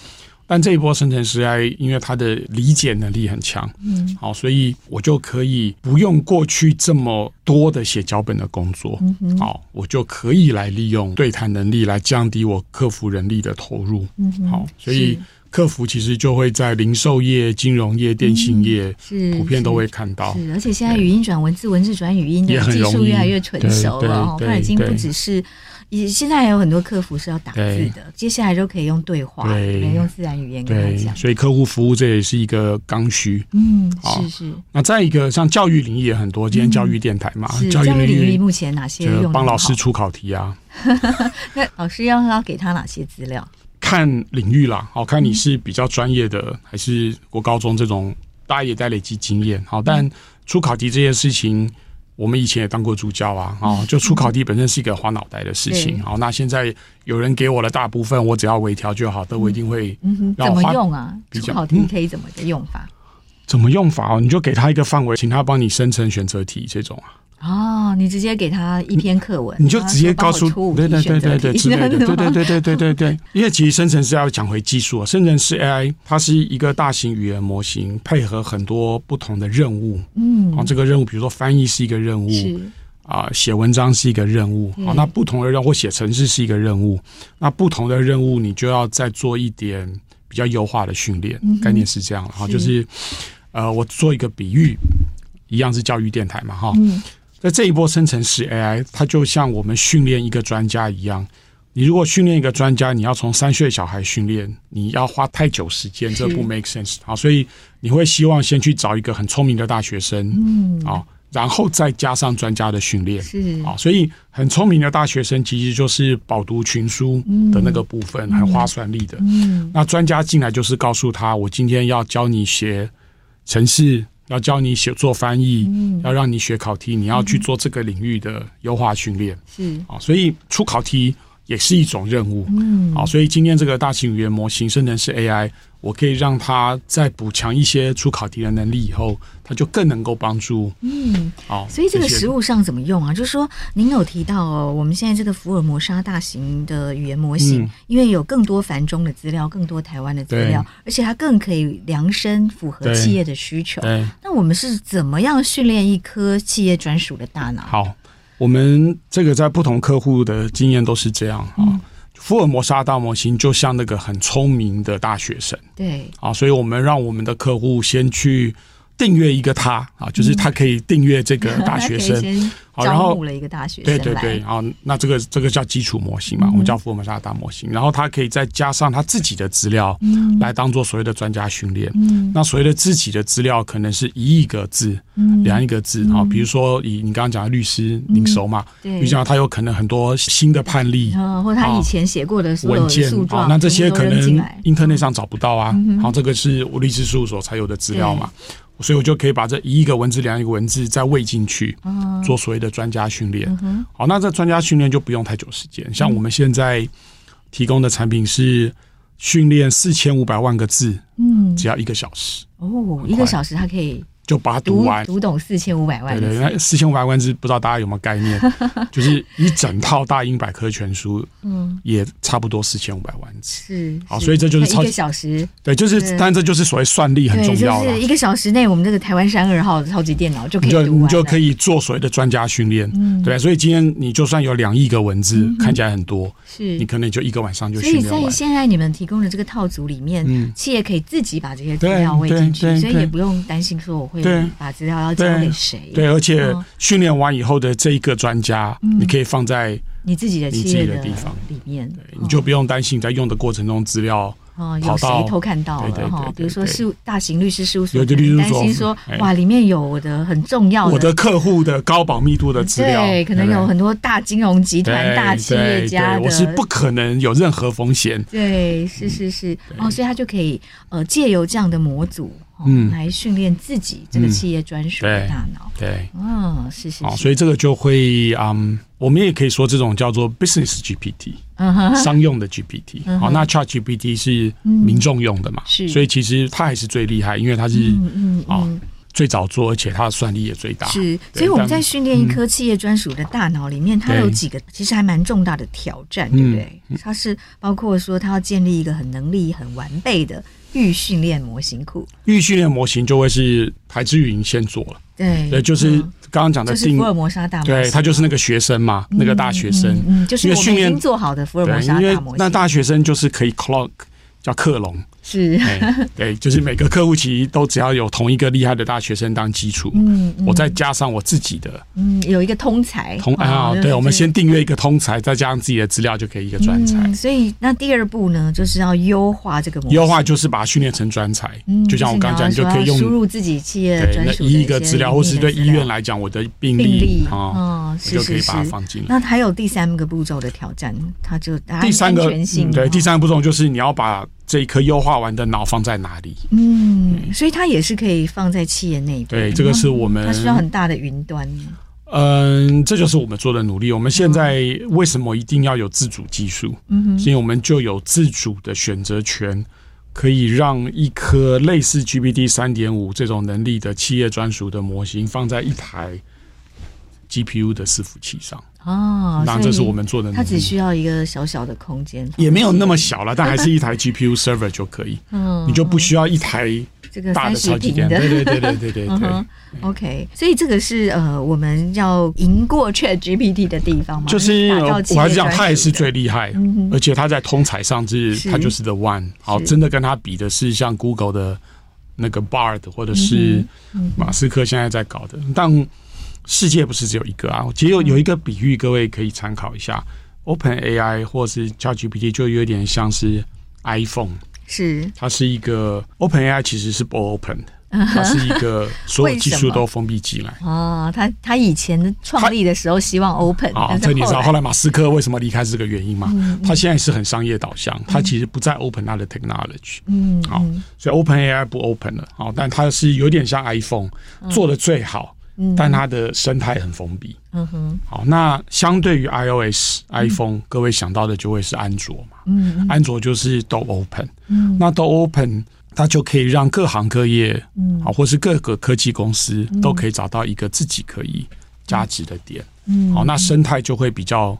但这一波生成式 AI，因为它的理解能力很强，嗯，好，所以我就可以不用过去这么多的写脚本的工作，嗯，好，我就可以来利用对谈能力来降低我客服人力的投入，嗯，好，所以。客服其实就会在零售业、金融业、电信业，是普遍都会看到。是，而且现在语音转文字、文字转语音的技术越来越成熟了哦，它已经不只是，现在还有很多客服是要打字的，接下来就可以用对话，对，用自然语言跟他讲。所以客户服务这也是一个刚需。嗯，是是。那再一个，像教育领域也很多，今天教育电台嘛，教育领域目前哪些用？帮老师出考题啊？那老师要要给他哪些资料？看领域啦，好看你是比较专业的，还是国高中这种，大家也在累积经验。好，但出考题这件事情，我们以前也当过助教啊，啊，就出考题本身是一个花脑袋的事情。好，那现在有人给我的大部分，我只要微调就好，但我一定会。嗯哼，怎么用啊？出考题可以怎么个用法？怎么用法哦？你就给他一个范围，请他帮你生成选择题这种啊。哦，你直接给他一篇课文，你就直接告诉，对对对对对 之类的，对对对对对对对。因为其实生成式要讲回技术啊，生成式 AI 它是一个大型语言模型，配合很多不同的任务。嗯，啊，这个任务比如说翻译是一个任务，啊，写文章是一个任务。好，那不同的任务或写程式是一个任务，那不同的任务你就要再做一点比较优化的训练。概念是这样，哈，就是呃，我做一个比喻，一样是教育电台嘛，哈。在这一波生成式 AI，它就像我们训练一个专家一样。你如果训练一个专家，你要从三岁小孩训练，你要花太久时间，这不 make sense 啊。所以你会希望先去找一个很聪明的大学生，嗯，啊，然后再加上专家的训练，是啊。所以很聪明的大学生其实就是饱读群书的那个部分，很花算力的。嗯，那专家进来就是告诉他，我今天要教你写程式。要教你写作翻译，嗯、要让你学考题，你要去做这个领域的优化训练。是。啊，所以出考题也是一种任务。嗯，好，所以今天这个大型语言模型生成式 AI。我可以让它再补强一些出考题的能力，以后它就更能够帮助。嗯，好，所以这个实物上怎么用啊？就是说，您有提到哦，我们现在这个福尔摩沙大型的语言模型，嗯、因为有更多繁中的资料，更多台湾的资料，而且它更可以量身符合企业的需求。那我们是怎么样训练一颗企业专属的大脑？好，我们这个在不同客户的经验都是这样啊。嗯福尔摩沙大模型就像那个很聪明的大学生，对啊，所以我们让我们的客户先去订阅一个他啊，就是他可以订阅这个 大学生。好然后招募了一个大学生，对对对，啊，那这个这个叫基础模型嘛，我们叫福尔摩沙大模型。然后他可以再加上他自己的资料，来当做所谓的专家训练。那所谓的自己的资料，可能是一亿个字、两亿个字啊。比如说以你刚刚讲的律师，您熟嘛？对，就像他有可能很多新的判例，或者他以前写过的文件啊，那这些可能 Internet 上找不到啊。好，这个是我律师事务所才有的资料嘛。所以我就可以把这一亿个文字、两亿个文字再喂进去，做所谓的专家训练。好，那这专家训练就不用太久时间。像我们现在提供的产品是训练四千五百万个字，嗯，只要一个小时。哦，一个小时它可以就把它读完，读懂四千五百万字。对对，那四千五百万字不知道大家有没有概念？就是一整套大英百科全书，嗯，也差不多四千五百万字。是，好，所以这就是超一个小时。对，就是，但这就是所谓算力很重要。就是一个小时内，我们这个台湾山二号的超级电脑就可以读完，你就可以做所谓的专家训练。嗯，对，所以今天你就算有两亿个文字，看起来很多，是你可能就一个晚上就训练完。所以在现在你们提供的这个套组里面，企业可以自己把这些资料喂进去，所以也不用担心说我会把资料。要交给谁？对，而且训练完以后的这一个专家，你可以放在你自己的企业的地方。里面，你就不用担心你在用的过程中资料哦有谁偷看到了哈。比如说是大型律师事务所，担心说哇里面有我的很重要的我的客户的高保密度的资料，对，可能有很多大金融集团、大企业家的，我是不可能有任何风险。对，是是是哦，所以他就可以呃借由这样的模组。嗯，来训练自己这个企业专属的大脑。对，嗯，是是。好，所以这个就会，嗯，我们也可以说这种叫做 business GPT，商用的 GPT。好，那 Chat GPT 是民众用的嘛？是。所以其实它还是最厉害，因为它是嗯嗯最早做，而且它的算力也最大。是。所以我们在训练一颗企业专属的大脑里面，它有几个其实还蛮重大的挑战，对不对？它是包括说，它要建立一个很能力很完备的。预训练模型库，预训练模型就会是台之云先做了，对，对，就是刚刚讲的定福尔摩沙大模型，对，他就是那个学生嘛，那个大学生，嗯，就是我们已经做好的福尔摩沙大模型，那大学生就是可以 clock 叫克隆。是，对，就是每个客户其实都只要有同一个厉害的大学生当基础，嗯，我再加上我自己的，嗯，有一个通才，通啊，对，我们先订阅一个通才，再加上自己的资料，就可以一个专才。所以那第二步呢，就是要优化这个优化就是把它训练成专才，嗯就像我刚刚讲，你就可以用输入自己企业专属的一个资料，或是对医院来讲，我的病例啊，就可以把它放进来。那还有第三个步骤的挑战，它就第三个，对，第三个步骤就是你要把。这一颗优化完的脑放在哪里？嗯，所以它也是可以放在企业内部。对，这个是我们它需要很大的云端。嗯，这就是我们做的努力。我们现在为什么一定要有自主技术？嗯哼，因为我们就有自主的选择权，可以让一颗类似 GPT 三点五这种能力的企业专属的模型放在一台 GPU 的伺服器上。哦，那这是我们做的。它只需要一个小小的空间，也没有那么小了，但还是 一台 GPU server 就可以。嗯，你就不需要一台这个大的超级电脑。对对对对对对 对。OK，所以这个是呃，我们要赢过 ChatGPT 的地方嘛？就是我还是讲，它也是最厉害，而且它在通才上是它就是 the one。好，真的跟它比的是像 Google 的那个 Bard，或者是马斯克现在在搞的，但。世界不是只有一个啊，其实有有一个比喻，各位可以参考一下。Open AI 或是 ChatGPT 就有点像是 iPhone，是它是一个 Open AI 其实是不 open 的，它是一个所有技术都封闭进来。哦，他他以前创立的时候希望 open，啊，这你知道后来马斯克为什么离开是这个原因吗？他现在是很商业导向，他其实不再 open 他的 technology。嗯，好，所以 Open AI 不 open 了，好，但它是有点像 iPhone 做的最好。但它的生态很封闭。嗯哼。好，那相对于 iOS、iPhone，各位想到的就会是安卓嘛。嗯。安卓就是都 open。嗯。那都 open，它就可以让各行各业，嗯，好，或是各个科技公司都可以找到一个自己可以价值的点。嗯。好，那生态就会比较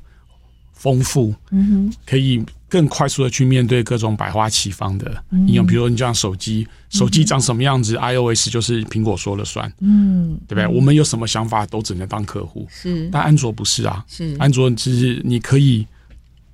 丰富。嗯哼。可以。更快速的去面对各种百花齐放的应用，比如说你像手机，手机长什么样子，iOS 就是苹果说了算，嗯，对不对？我们有什么想法都只能当客户，是，但安卓不是啊，是，安卓只是你可以，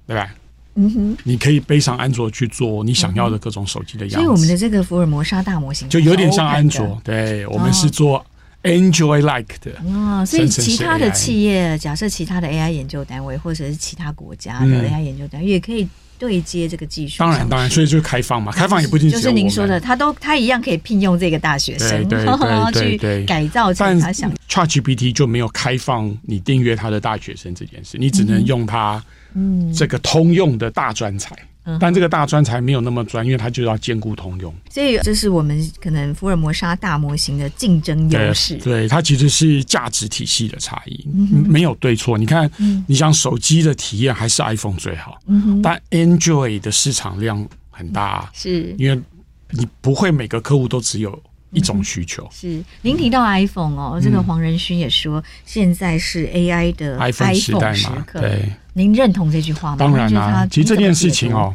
对吧？嗯哼，你可以背上安卓去做你想要的各种手机的样子。所以我们的这个福尔摩沙大模型就有点像安卓，对，我们是做 Android-like 的。哦，所以其他的企业，假设其他的 AI 研究单位，或者是其他国家的 AI 研究单位，也可以。对接这个技术，当然当然，所以就是开放嘛，开放也不一定就是您说的，他都他一样可以聘用这个大学生，然后 去改造成他想。ChatGPT 就没有开放你订阅他的大学生这件事，你只能用他嗯这个通用的大专才。但这个大专才没有那么专，因为它就要兼顾通用，所以这是我们可能福尔摩沙大模型的竞争优势。对，它其实是价值体系的差异，嗯、没有对错。你看，嗯、你像手机的体验还是 iPhone 最好，嗯、但 Android 的市场量很大，是。因为你不会每个客户都只有一种需求。嗯、是您提到 iPhone 哦，这个黄仁勋也说，现在是 AI 的 iPhone 时代嘛？对，您认同这句话吗？当然啦、啊，其实这件事情哦，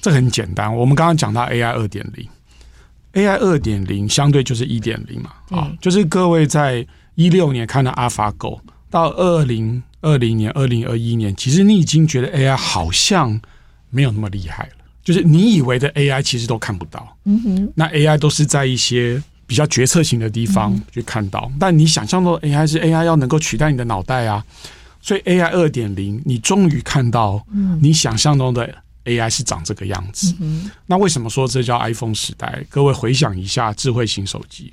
这很简单。我们刚刚讲到 AI 二点零，AI 二点零相对就是一点零嘛。啊，就是各位在一六年看到 AlphaGo，到二零二零年、二零二一年，其实你已经觉得 AI 好像没有那么厉害了。就是你以为的 AI，其实都看不到。嗯哼，那 AI 都是在一些比较决策型的地方去看到。嗯、但你想象中的 AI 是 AI 要能够取代你的脑袋啊，所以 AI 二点零，你终于看到，你想象中的 AI 是长这个样子。嗯，那为什么说这叫 iPhone 时代？各位回想一下，智慧型手机，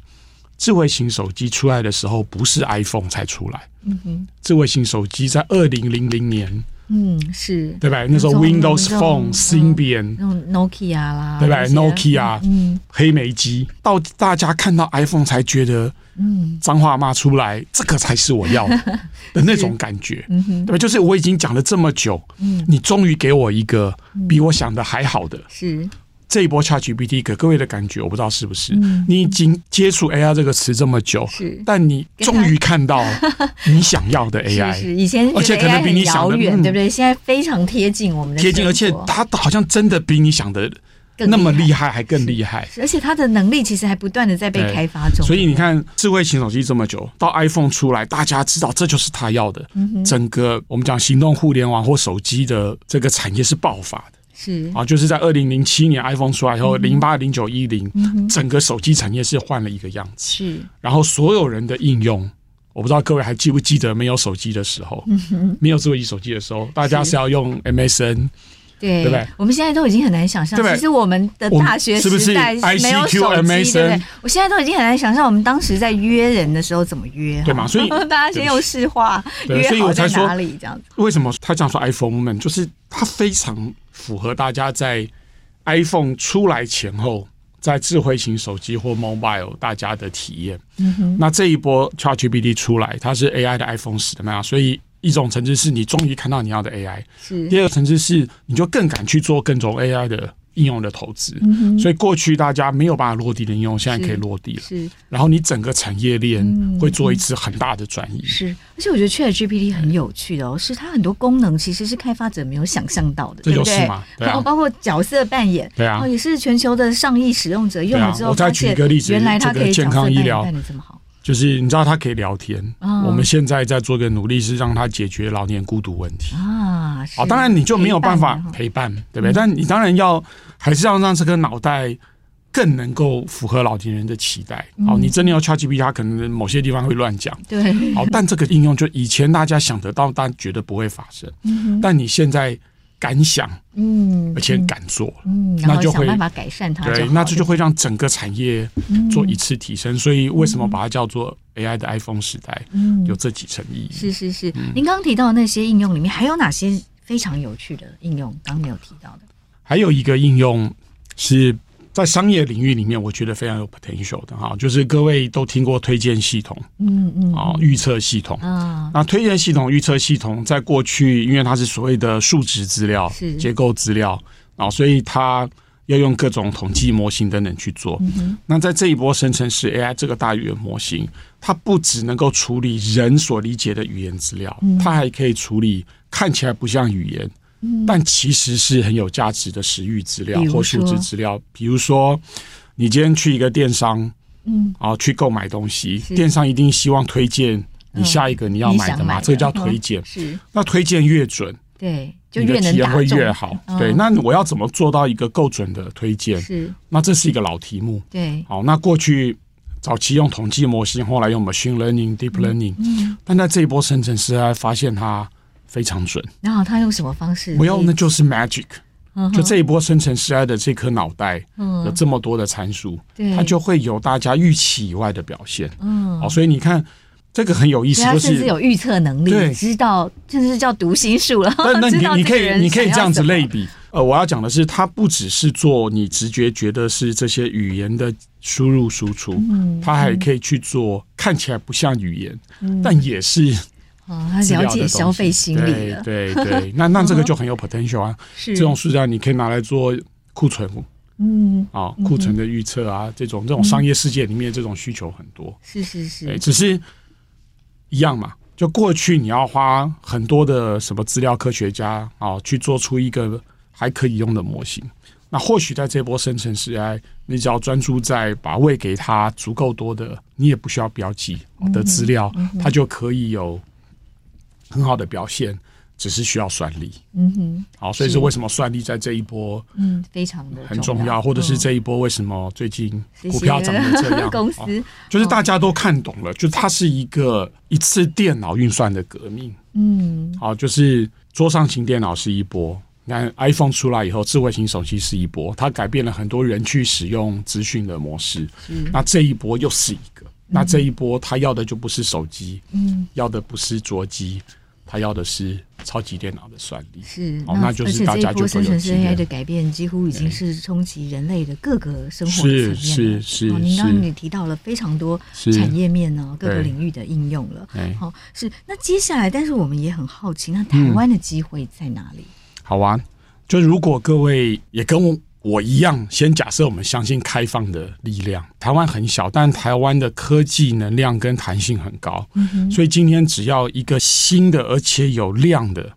智慧型手机出来的时候，不是 iPhone 才出来。嗯哼，智慧型手机在二零零零年。嗯，是。对吧？那时候 Windows Phone、Symbian、Nokia 啦，对吧？Nokia，嗯，黑莓机，到大家看到 iPhone 才觉得，嗯，脏话骂出来，这个才是我要的 的那种感觉，对吧？就是我已经讲了这么久，嗯，你终于给我一个比我想的还好的，是。这一波 ChatGPT 给各位的感觉，我不知道是不是、嗯、你已经接触 AI 这个词这么久，但你终于看到你想要的 AI，是，是以前而且可能比你想的遥远，对不对？现在非常贴近我们的贴近，而且它好像真的比你想的那么厉害，还更厉害。而且它的能力其实还不断的在被开发中。所以你看，智慧型手机这么久，到 iPhone 出来，大家知道这就是他要的。嗯、整个我们讲行动互联网或手机的这个产业是爆发的。是啊，就是在二零零七年 iPhone 出来以后，零八、零九、一零，整个手机产业是换了一个样子。是，然后所有人的应用，我不知道各位还记不记得，没有手机的时候，嗯、没有智慧型手机的时候，大家是要用 MSN，对，对不对？我们现在都已经很难想象，其实我们的大学时代没有手机，对不对？我现在都已经很难想象，我们当时在约人的时候怎么约，对吗？所以大家先用市话约好在哪里这样子。为什么他这样说 iPhone Man？就是他非常。符合大家在 iPhone 出来前后，在智慧型手机或 mobile 大家的体验。嗯。那这一波 ChatGPT 出来，它是 AI 的 iPhone 十的嘛，所以一种层次是你终于看到你要的 AI。是。第二个层次是，你就更敢去做各种 AI 的。应用的投资，所以过去大家没有办法落地的应用，现在可以落地了。是，然后你整个产业链会做一次很大的转移。是，而且我觉得 ChatGPT 很有趣的哦，是它很多功能其实是开发者没有想象到的，对不对？然后包括角色扮演，对啊，也是全球的上亿使用者用了之后，我再举一个例子，原来它可以健康医疗办得这么好。就是你知道他可以聊天，哦、我们现在在做个努力，是让他解决老年孤独问题啊。好，当然你就没有办法陪伴，陪伴对不对？嗯、但你当然要还是要让这个脑袋更能够符合老年人的期待。好，你真的要 ChatGPT，它可能某些地方会乱讲。对，好，但这个应用就以前大家想得到，但绝对不会发生。嗯、但你现在。敢想，嗯，而且敢做，嗯，那就会想办法改善它。对，那这就会让整个产业做一次提升。所以为什么把它叫做 AI 的 iPhone 时代？嗯，有这几层意义。是是是，您刚刚提到的那些应用里面，还有哪些非常有趣的应用？刚没有提到的，还有一个应用是。在商业领域里面，我觉得非常有 potential 的哈，就是各位都听过推荐系统，嗯嗯，啊，预测系统。啊，那推荐系统、预测系统，在过去，因为它是所谓的数值资料、是。结构资料啊，所以它要用各种统计模型等等去做。那在这一波生成式 AI 这个大语言模型，它不只能够处理人所理解的语言资料，它还可以处理看起来不像语言。但其实是很有价值的时域资料或数值资料，比如说，你今天去一个电商，嗯，啊，去购买东西，电商一定希望推荐你下一个你要买的嘛，这个叫推荐。是，那推荐越准，对，你的体验会越好。对，那我要怎么做到一个够准的推荐？是，那这是一个老题目。对，好，那过去早期用统计模型，后来用 machine learning、deep learning，嗯，但在这一波生成时还发现它。非常准。然后他用什么方式？不用，那就是 magic。就这一波生成式 AI 的这颗脑袋，有这么多的参数，它就会有大家预期以外的表现。嗯，哦，所以你看这个很有意思，就是有预测能力，对，知道就是叫读心术了。那那你 你可以你可以这样子类比。呃，我要讲的是，它不只是做你直觉觉得是这些语言的输入输出，它还可以去做看起来不像语言，但也是。哦，他了解消费心理对对对，那那这个就很有 potential 啊。是。这种数据你可以拿来做库存嗯，啊，库存的预测啊，这种这种商业世界里面这种需求很多，是是是，只是一样嘛。就过去你要花很多的什么资料科学家啊，去做出一个还可以用的模型。那或许在这波生成式 AI，你只要专注在把喂给他足够多的，你也不需要标记的资料，它就可以有很好的表现。只是需要算力，嗯哼，好，所以是为什么算力在这一波，嗯，非常的很重要，或者是这一波为什么最近股票涨得这样？公司。就是大家都看懂了，就它是一个一次电脑运算的革命，嗯，好，就是桌上型电脑是一波，你看 iPhone 出来以后，智慧型手机是一波，它改变了很多人去使用资讯的模式，那这一波又是一个，那这一波它要的就不是手机，嗯，要的不是桌机。他要的是超级电脑的算力，是，哦，那就是大家就会有经验。而且这一波生成式 AI 的改变，几乎已经是冲击人类的各个生活层面了。是是是。您刚刚也提到了非常多产业面呢，各个领域的应用了。好，是。那接下来，但是我们也很好奇，那台湾的机会在哪里？好玩，就如果各位也跟我。一样，先假设我们相信开放的力量。台湾很小，但台湾的科技能量跟弹性很高，所以今天只要一个新的而且有量的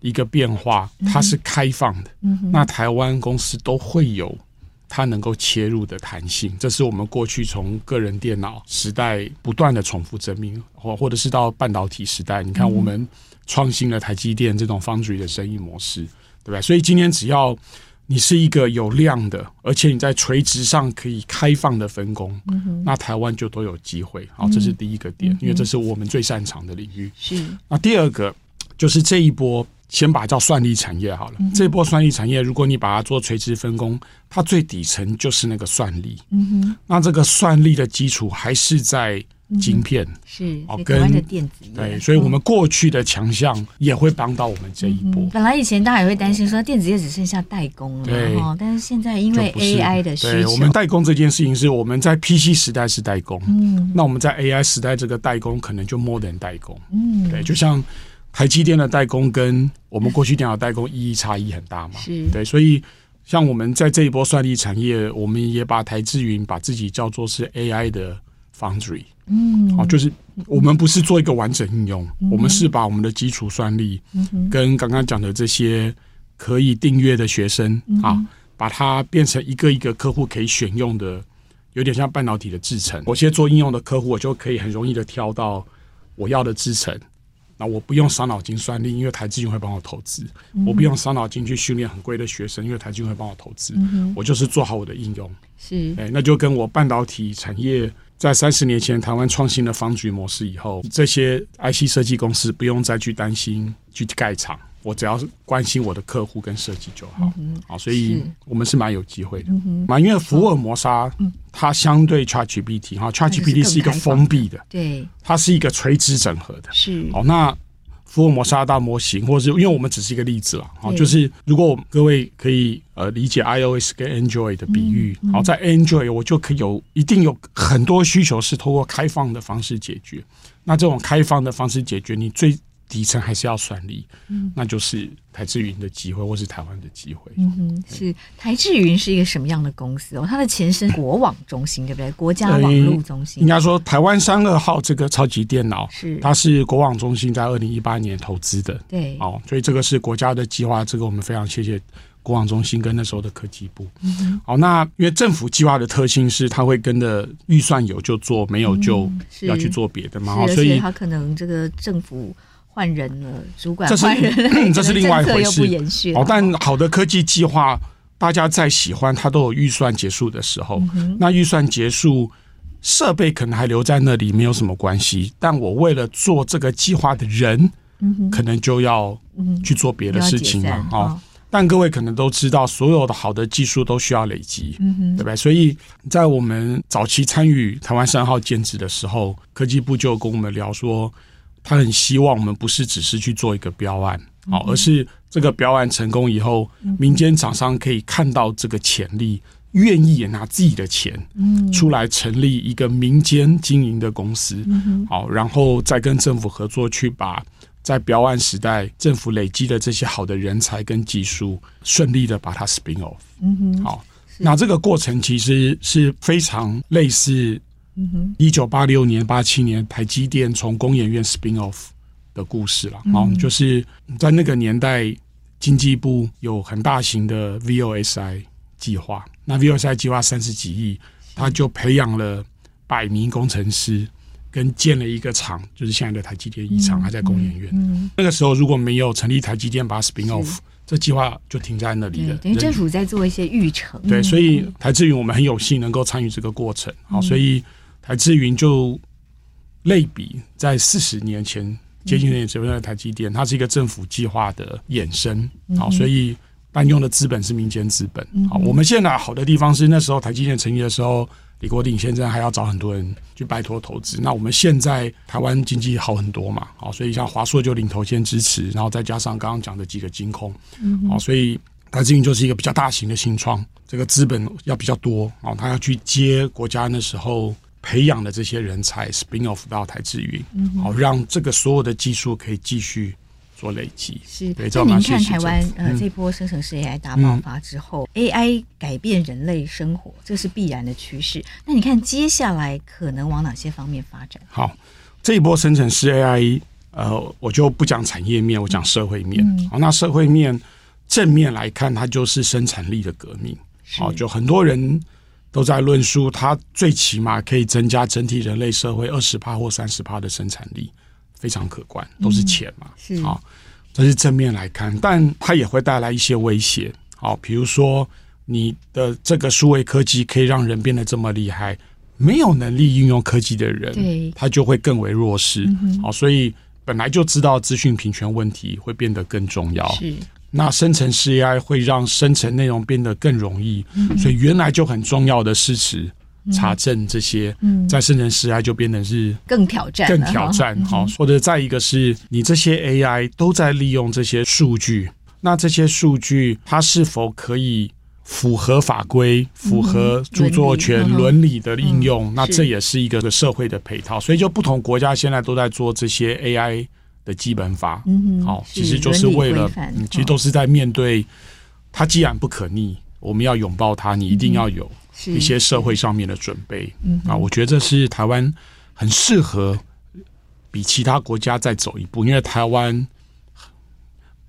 一个变化，它是开放的，那台湾公司都会有它能够切入的弹性。这是我们过去从个人电脑时代不断的重复证明，或或者是到半导体时代，你看我们创新了台积电这种 Foundry 的生意模式，对不对？所以今天只要你是一个有量的，而且你在垂直上可以开放的分工，嗯、那台湾就都有机会。好，这是第一个点，嗯、因为这是我们最擅长的领域。是。那第二个就是这一波，先把它叫算力产业好了。嗯、这一波算力产业，如果你把它做垂直分工，它最底层就是那个算力。嗯哼。那这个算力的基础还是在。晶片。是哦，跟台湾的电子对，所以我们过去的强项也会帮到我们这一波。本来以前大家也会担心说电子业只剩下代工了，对，但是现在因为 AI 的需求，我们代工这件事情是我们在 PC 时代是代工，嗯，那我们在 AI 时代这个代工可能就 more than 代工，嗯，对，就像台积电的代工跟我们过去电脑代工意义差异很大嘛，是。对，所以像我们在这一波算力产业，我们也把台智云把自己叫做是 AI 的 Foundry。嗯，哦，就是我们不是做一个完整应用，嗯、我们是把我们的基础算力，跟刚刚讲的这些可以订阅的学生、嗯、啊，把它变成一个一个客户可以选用的，有点像半导体的制程。我现在做应用的客户，我就可以很容易的挑到我要的制程。那我不用伤脑筋算力，因为台积电会帮我投资；嗯、我不用伤脑筋去训练很贵的学生，因为台积电会帮我投资。嗯、我就是做好我的应用。是，哎，那就跟我半导体产业。在三十年前，台湾创新了 Foundry 模式以后，这些 IC 设计公司不用再去担心去盖厂，我只要是关心我的客户跟设计就好。嗯、好，所以我们是蛮有机会的。嘛、嗯哼，因为福尔摩沙它相对 ChatGPT 哈，ChatGPT 是一个封闭的，对，它是一个垂直整合的。是，好那。福尔摩沙大模型，或者是因为我们只是一个例子了，好对，就是如果各位可以呃理解 iOS 跟 Android 的比喻，好，在 Android 我就可以有一定有很多需求是通过开放的方式解决，那这种开放的方式解决，你最。底层还是要算力，嗯，那就是台智云的机会，或是台湾的机会。嗯哼，是台智云是一个什么样的公司哦？它的前身国网中心，对不对？国家网络中心。应该说，台湾三二号这个超级电脑是它是国网中心在二零一八年投资的，对，哦，所以这个是国家的计划，这个我们非常谢谢国网中心跟那时候的科技部。嗯哼，好，那因为政府计划的特性是，它会跟着预算有就做，没有就要去做别的嘛，所以它可能这个政府。换人了，主管换人，这是另外一回事。哦，但好的科技计划，大家再喜欢，它都有预算结束的时候。嗯、那预算结束，设备可能还留在那里，没有什么关系。但我为了做这个计划的人，嗯、可能就要去做别的事情了。哦，哦但各位可能都知道，所有的好的技术都需要累积，嗯、对不对？所以在我们早期参与台湾三号建制的时候，科技部就跟我们聊说。他很希望我们不是只是去做一个标案，好，而是这个标案成功以后，民间厂商可以看到这个潜力，愿意也拿自己的钱，嗯。出来成立一个民间经营的公司，好，然后再跟政府合作，去把在标案时代政府累积的这些好的人才跟技术，顺利的把它 spin off，嗯哼。好。那这个过程其实是非常类似，一九八六年、八七年台积电从工研院 spin off 的故事了。哦、嗯，就是在那个年代，经济部有很大型的 VOSI 计划，那 VOSI 计划三十几亿，他就培养了百名工程师。跟建了一个厂，就是现在的台积电一厂，还在工研院。嗯嗯、那个时候如果没有成立台积电，把 spin off，这计划就停在那里了。等于政府在做一些预成。对，所以台志云我们很有幸能够参与这个过程。好，所以台智云就类比在四十年前接近年前的台积电，它是一个政府计划的衍生。好，所以搬用的资本是民间资本。好，我们现在好的地方是那时候台积电成立的时候。李国鼎先生还要找很多人去拜托投资。那我们现在台湾经济好很多嘛，好，所以像华硕就领头先支持，然后再加上刚刚讲的几个金控，好，所以台积云就是一个比较大型的新创，这个资本要比较多，哦，他要去接国家那时候培养的这些人才，spin off 到台智云，好，让这个所有的技术可以继续。做累积是，那您看台湾呃这波生成式 AI 大爆发之后，嗯，AI 改变人类生活，这是必然的趋势。那你看接下来可能往哪些方面发展？好，这一波生成式 AI，呃，我就不讲产业面，我讲社会面。好，嗯，那社会面正面来看，它就是生产力的革命。好，就很多人都在论述，它最起码可以增加整体人类社会二十帕或三十帕的生产力。非常可观，都是钱嘛，嗯、是啊，这是正面来看，但它也会带来一些威胁。好，比如说你的这个数位科技可以让人变得这么厉害，没有能力运用科技的人，对，他就会更为弱势。好、嗯，所以本来就知道资讯平权问题会变得更重要。是，那生成式 AI 会让生成内容变得更容易，嗯、所以原来就很重要的事实。查证这些，在生成式 AI 就变得是更挑战，更挑战。好，或者再一个是你这些 AI 都在利用这些数据，那这些数据它是否可以符合法规、符合著作权伦理的应用？那这也是一个社会的配套。所以，就不同国家现在都在做这些 AI 的基本法。嗯，好，其实就是为了，其实都是在面对它。既然不可逆，我们要拥抱它，你一定要有。一些社会上面的准备啊，我觉得这是台湾很适合比其他国家再走一步，因为台湾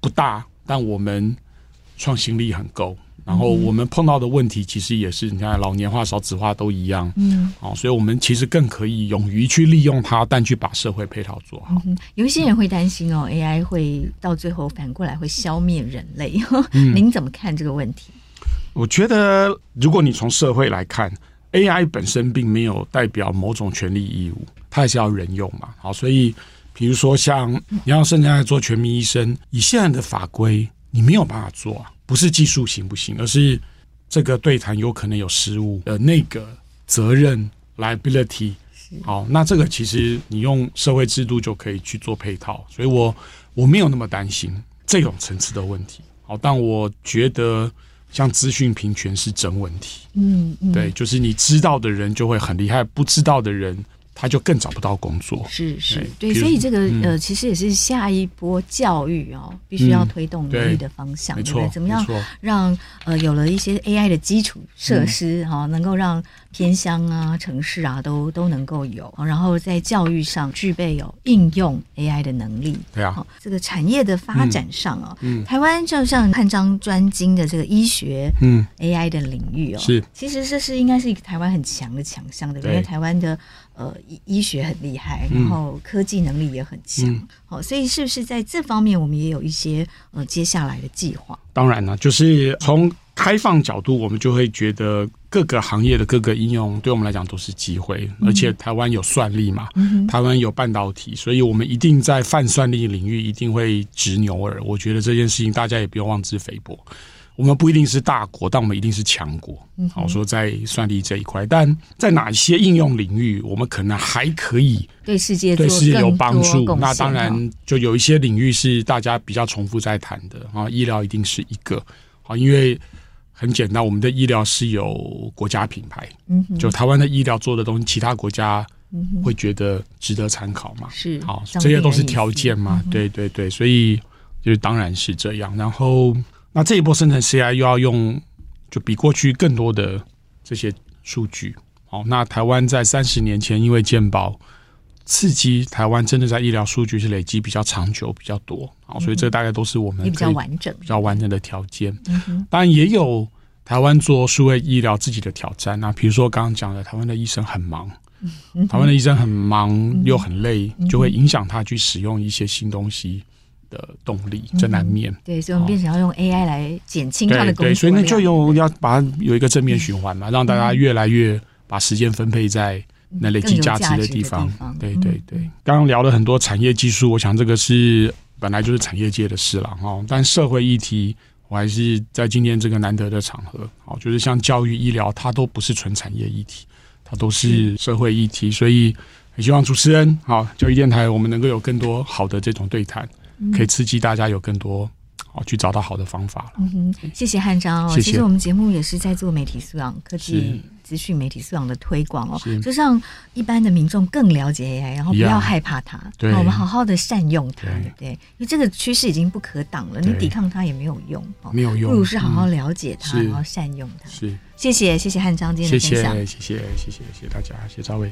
不大，但我们创新力很够，然后我们碰到的问题其实也是你看老年化、少子化都一样，嗯，哦，所以我们其实更可以勇于去利用它，但去把社会配套做好。有一些人会担心哦，AI 会到最后反过来会消灭人类，您怎么看这个问题？我觉得，如果你从社会来看，AI 本身并没有代表某种权利义务，它还是要人用嘛。好，所以比如说像你要现在做全民医生，以现在的法规，你没有办法做啊。不是技术行不行，而是这个对谈有可能有失误的那个责任 liability。好，那这个其实你用社会制度就可以去做配套，所以我我没有那么担心这种层次的问题。好，但我觉得。像资讯平权是真问题，嗯，嗯，对，就是你知道的人就会很厉害，不知道的人他就更找不到工作。是是，对，所以这个呃，其实也是下一波教育哦，必须要推动努力的方向，对不对？怎么样让呃有了一些 AI 的基础设施哈，能够让。偏乡啊，城市啊，都都能够有，然后在教育上具备有应用 AI 的能力。对啊，这个产业的发展上啊，嗯，嗯台湾就像汉章专精的这个医学，嗯，AI 的领域哦，是，其实这是应该是一个台湾很强的强项的，因为台湾的呃医医学很厉害，然后科技能力也很强，好、嗯，所以是不是在这方面我们也有一些呃接下来的计划？当然了，就是从开放角度，我们就会觉得。各个行业的各个应用，对我们来讲都是机会。而且台湾有算力嘛，台湾有半导体，所以我们一定在泛算力领域一定会执牛耳。我觉得这件事情大家也不用妄自菲薄。我们不一定是大国，但我们一定是强国。好说在算力这一块，但在哪一些应用领域，我们可能还可以对世界对世界有帮助。那当然，就有一些领域是大家比较重复在谈的啊，医疗一定是一个啊，因为。很简单，我们的医疗是有国家品牌，嗯，就台湾的医疗做的东西，其他国家会觉得值得参考嘛？是，好，这些都是条件嘛？对对对，所以就是当然是这样。然后，那这一波生成 CI 又要用就比过去更多的这些数据。好，那台湾在三十年前因为健保刺激，台湾真的在医疗数据是累积比较长久、比较多。好，所以这大概都是我们比较完整、比较完整的条件。当然也有台湾做数位医疗自己的挑战。那比如说刚刚讲的，台湾的医生很忙，台湾的医生很忙又很累，就会影响他去使用一些新东西。的动力，这难免。嗯、对，所以我们变成要用 AI 来减轻它的工作量。对，所以那就用要把它有一个正面循环嘛，嗯、让大家越来越把时间分配在那累积价值的地方。地方对对对，刚刚、嗯、聊了很多产业技术，我想这个是本来就是产业界的事了哈。但社会议题，我还是在今天这个难得的场合，好，就是像教育、医疗，它都不是纯产业议题，它都是社会议题。所以也希望主持人，好，教育电台，我们能够有更多好的这种对谈。可以刺激大家有更多好去找到好的方法了。嗯哼，谢谢汉章哦。谢谢。其实我们节目也是在做媒体素养、科技资讯、媒体素养的推广哦，就让一般的民众更了解 AI，然后不要害怕它。对，我们好好的善用它。对，对，因为这个趋势已经不可挡了，你抵抗它也没有用，没有用。不如是好好了解它，然后善用它。是，谢谢，谢谢汉章今天的分享。谢谢，谢谢，谢谢，谢谢大家，谢谢赵薇。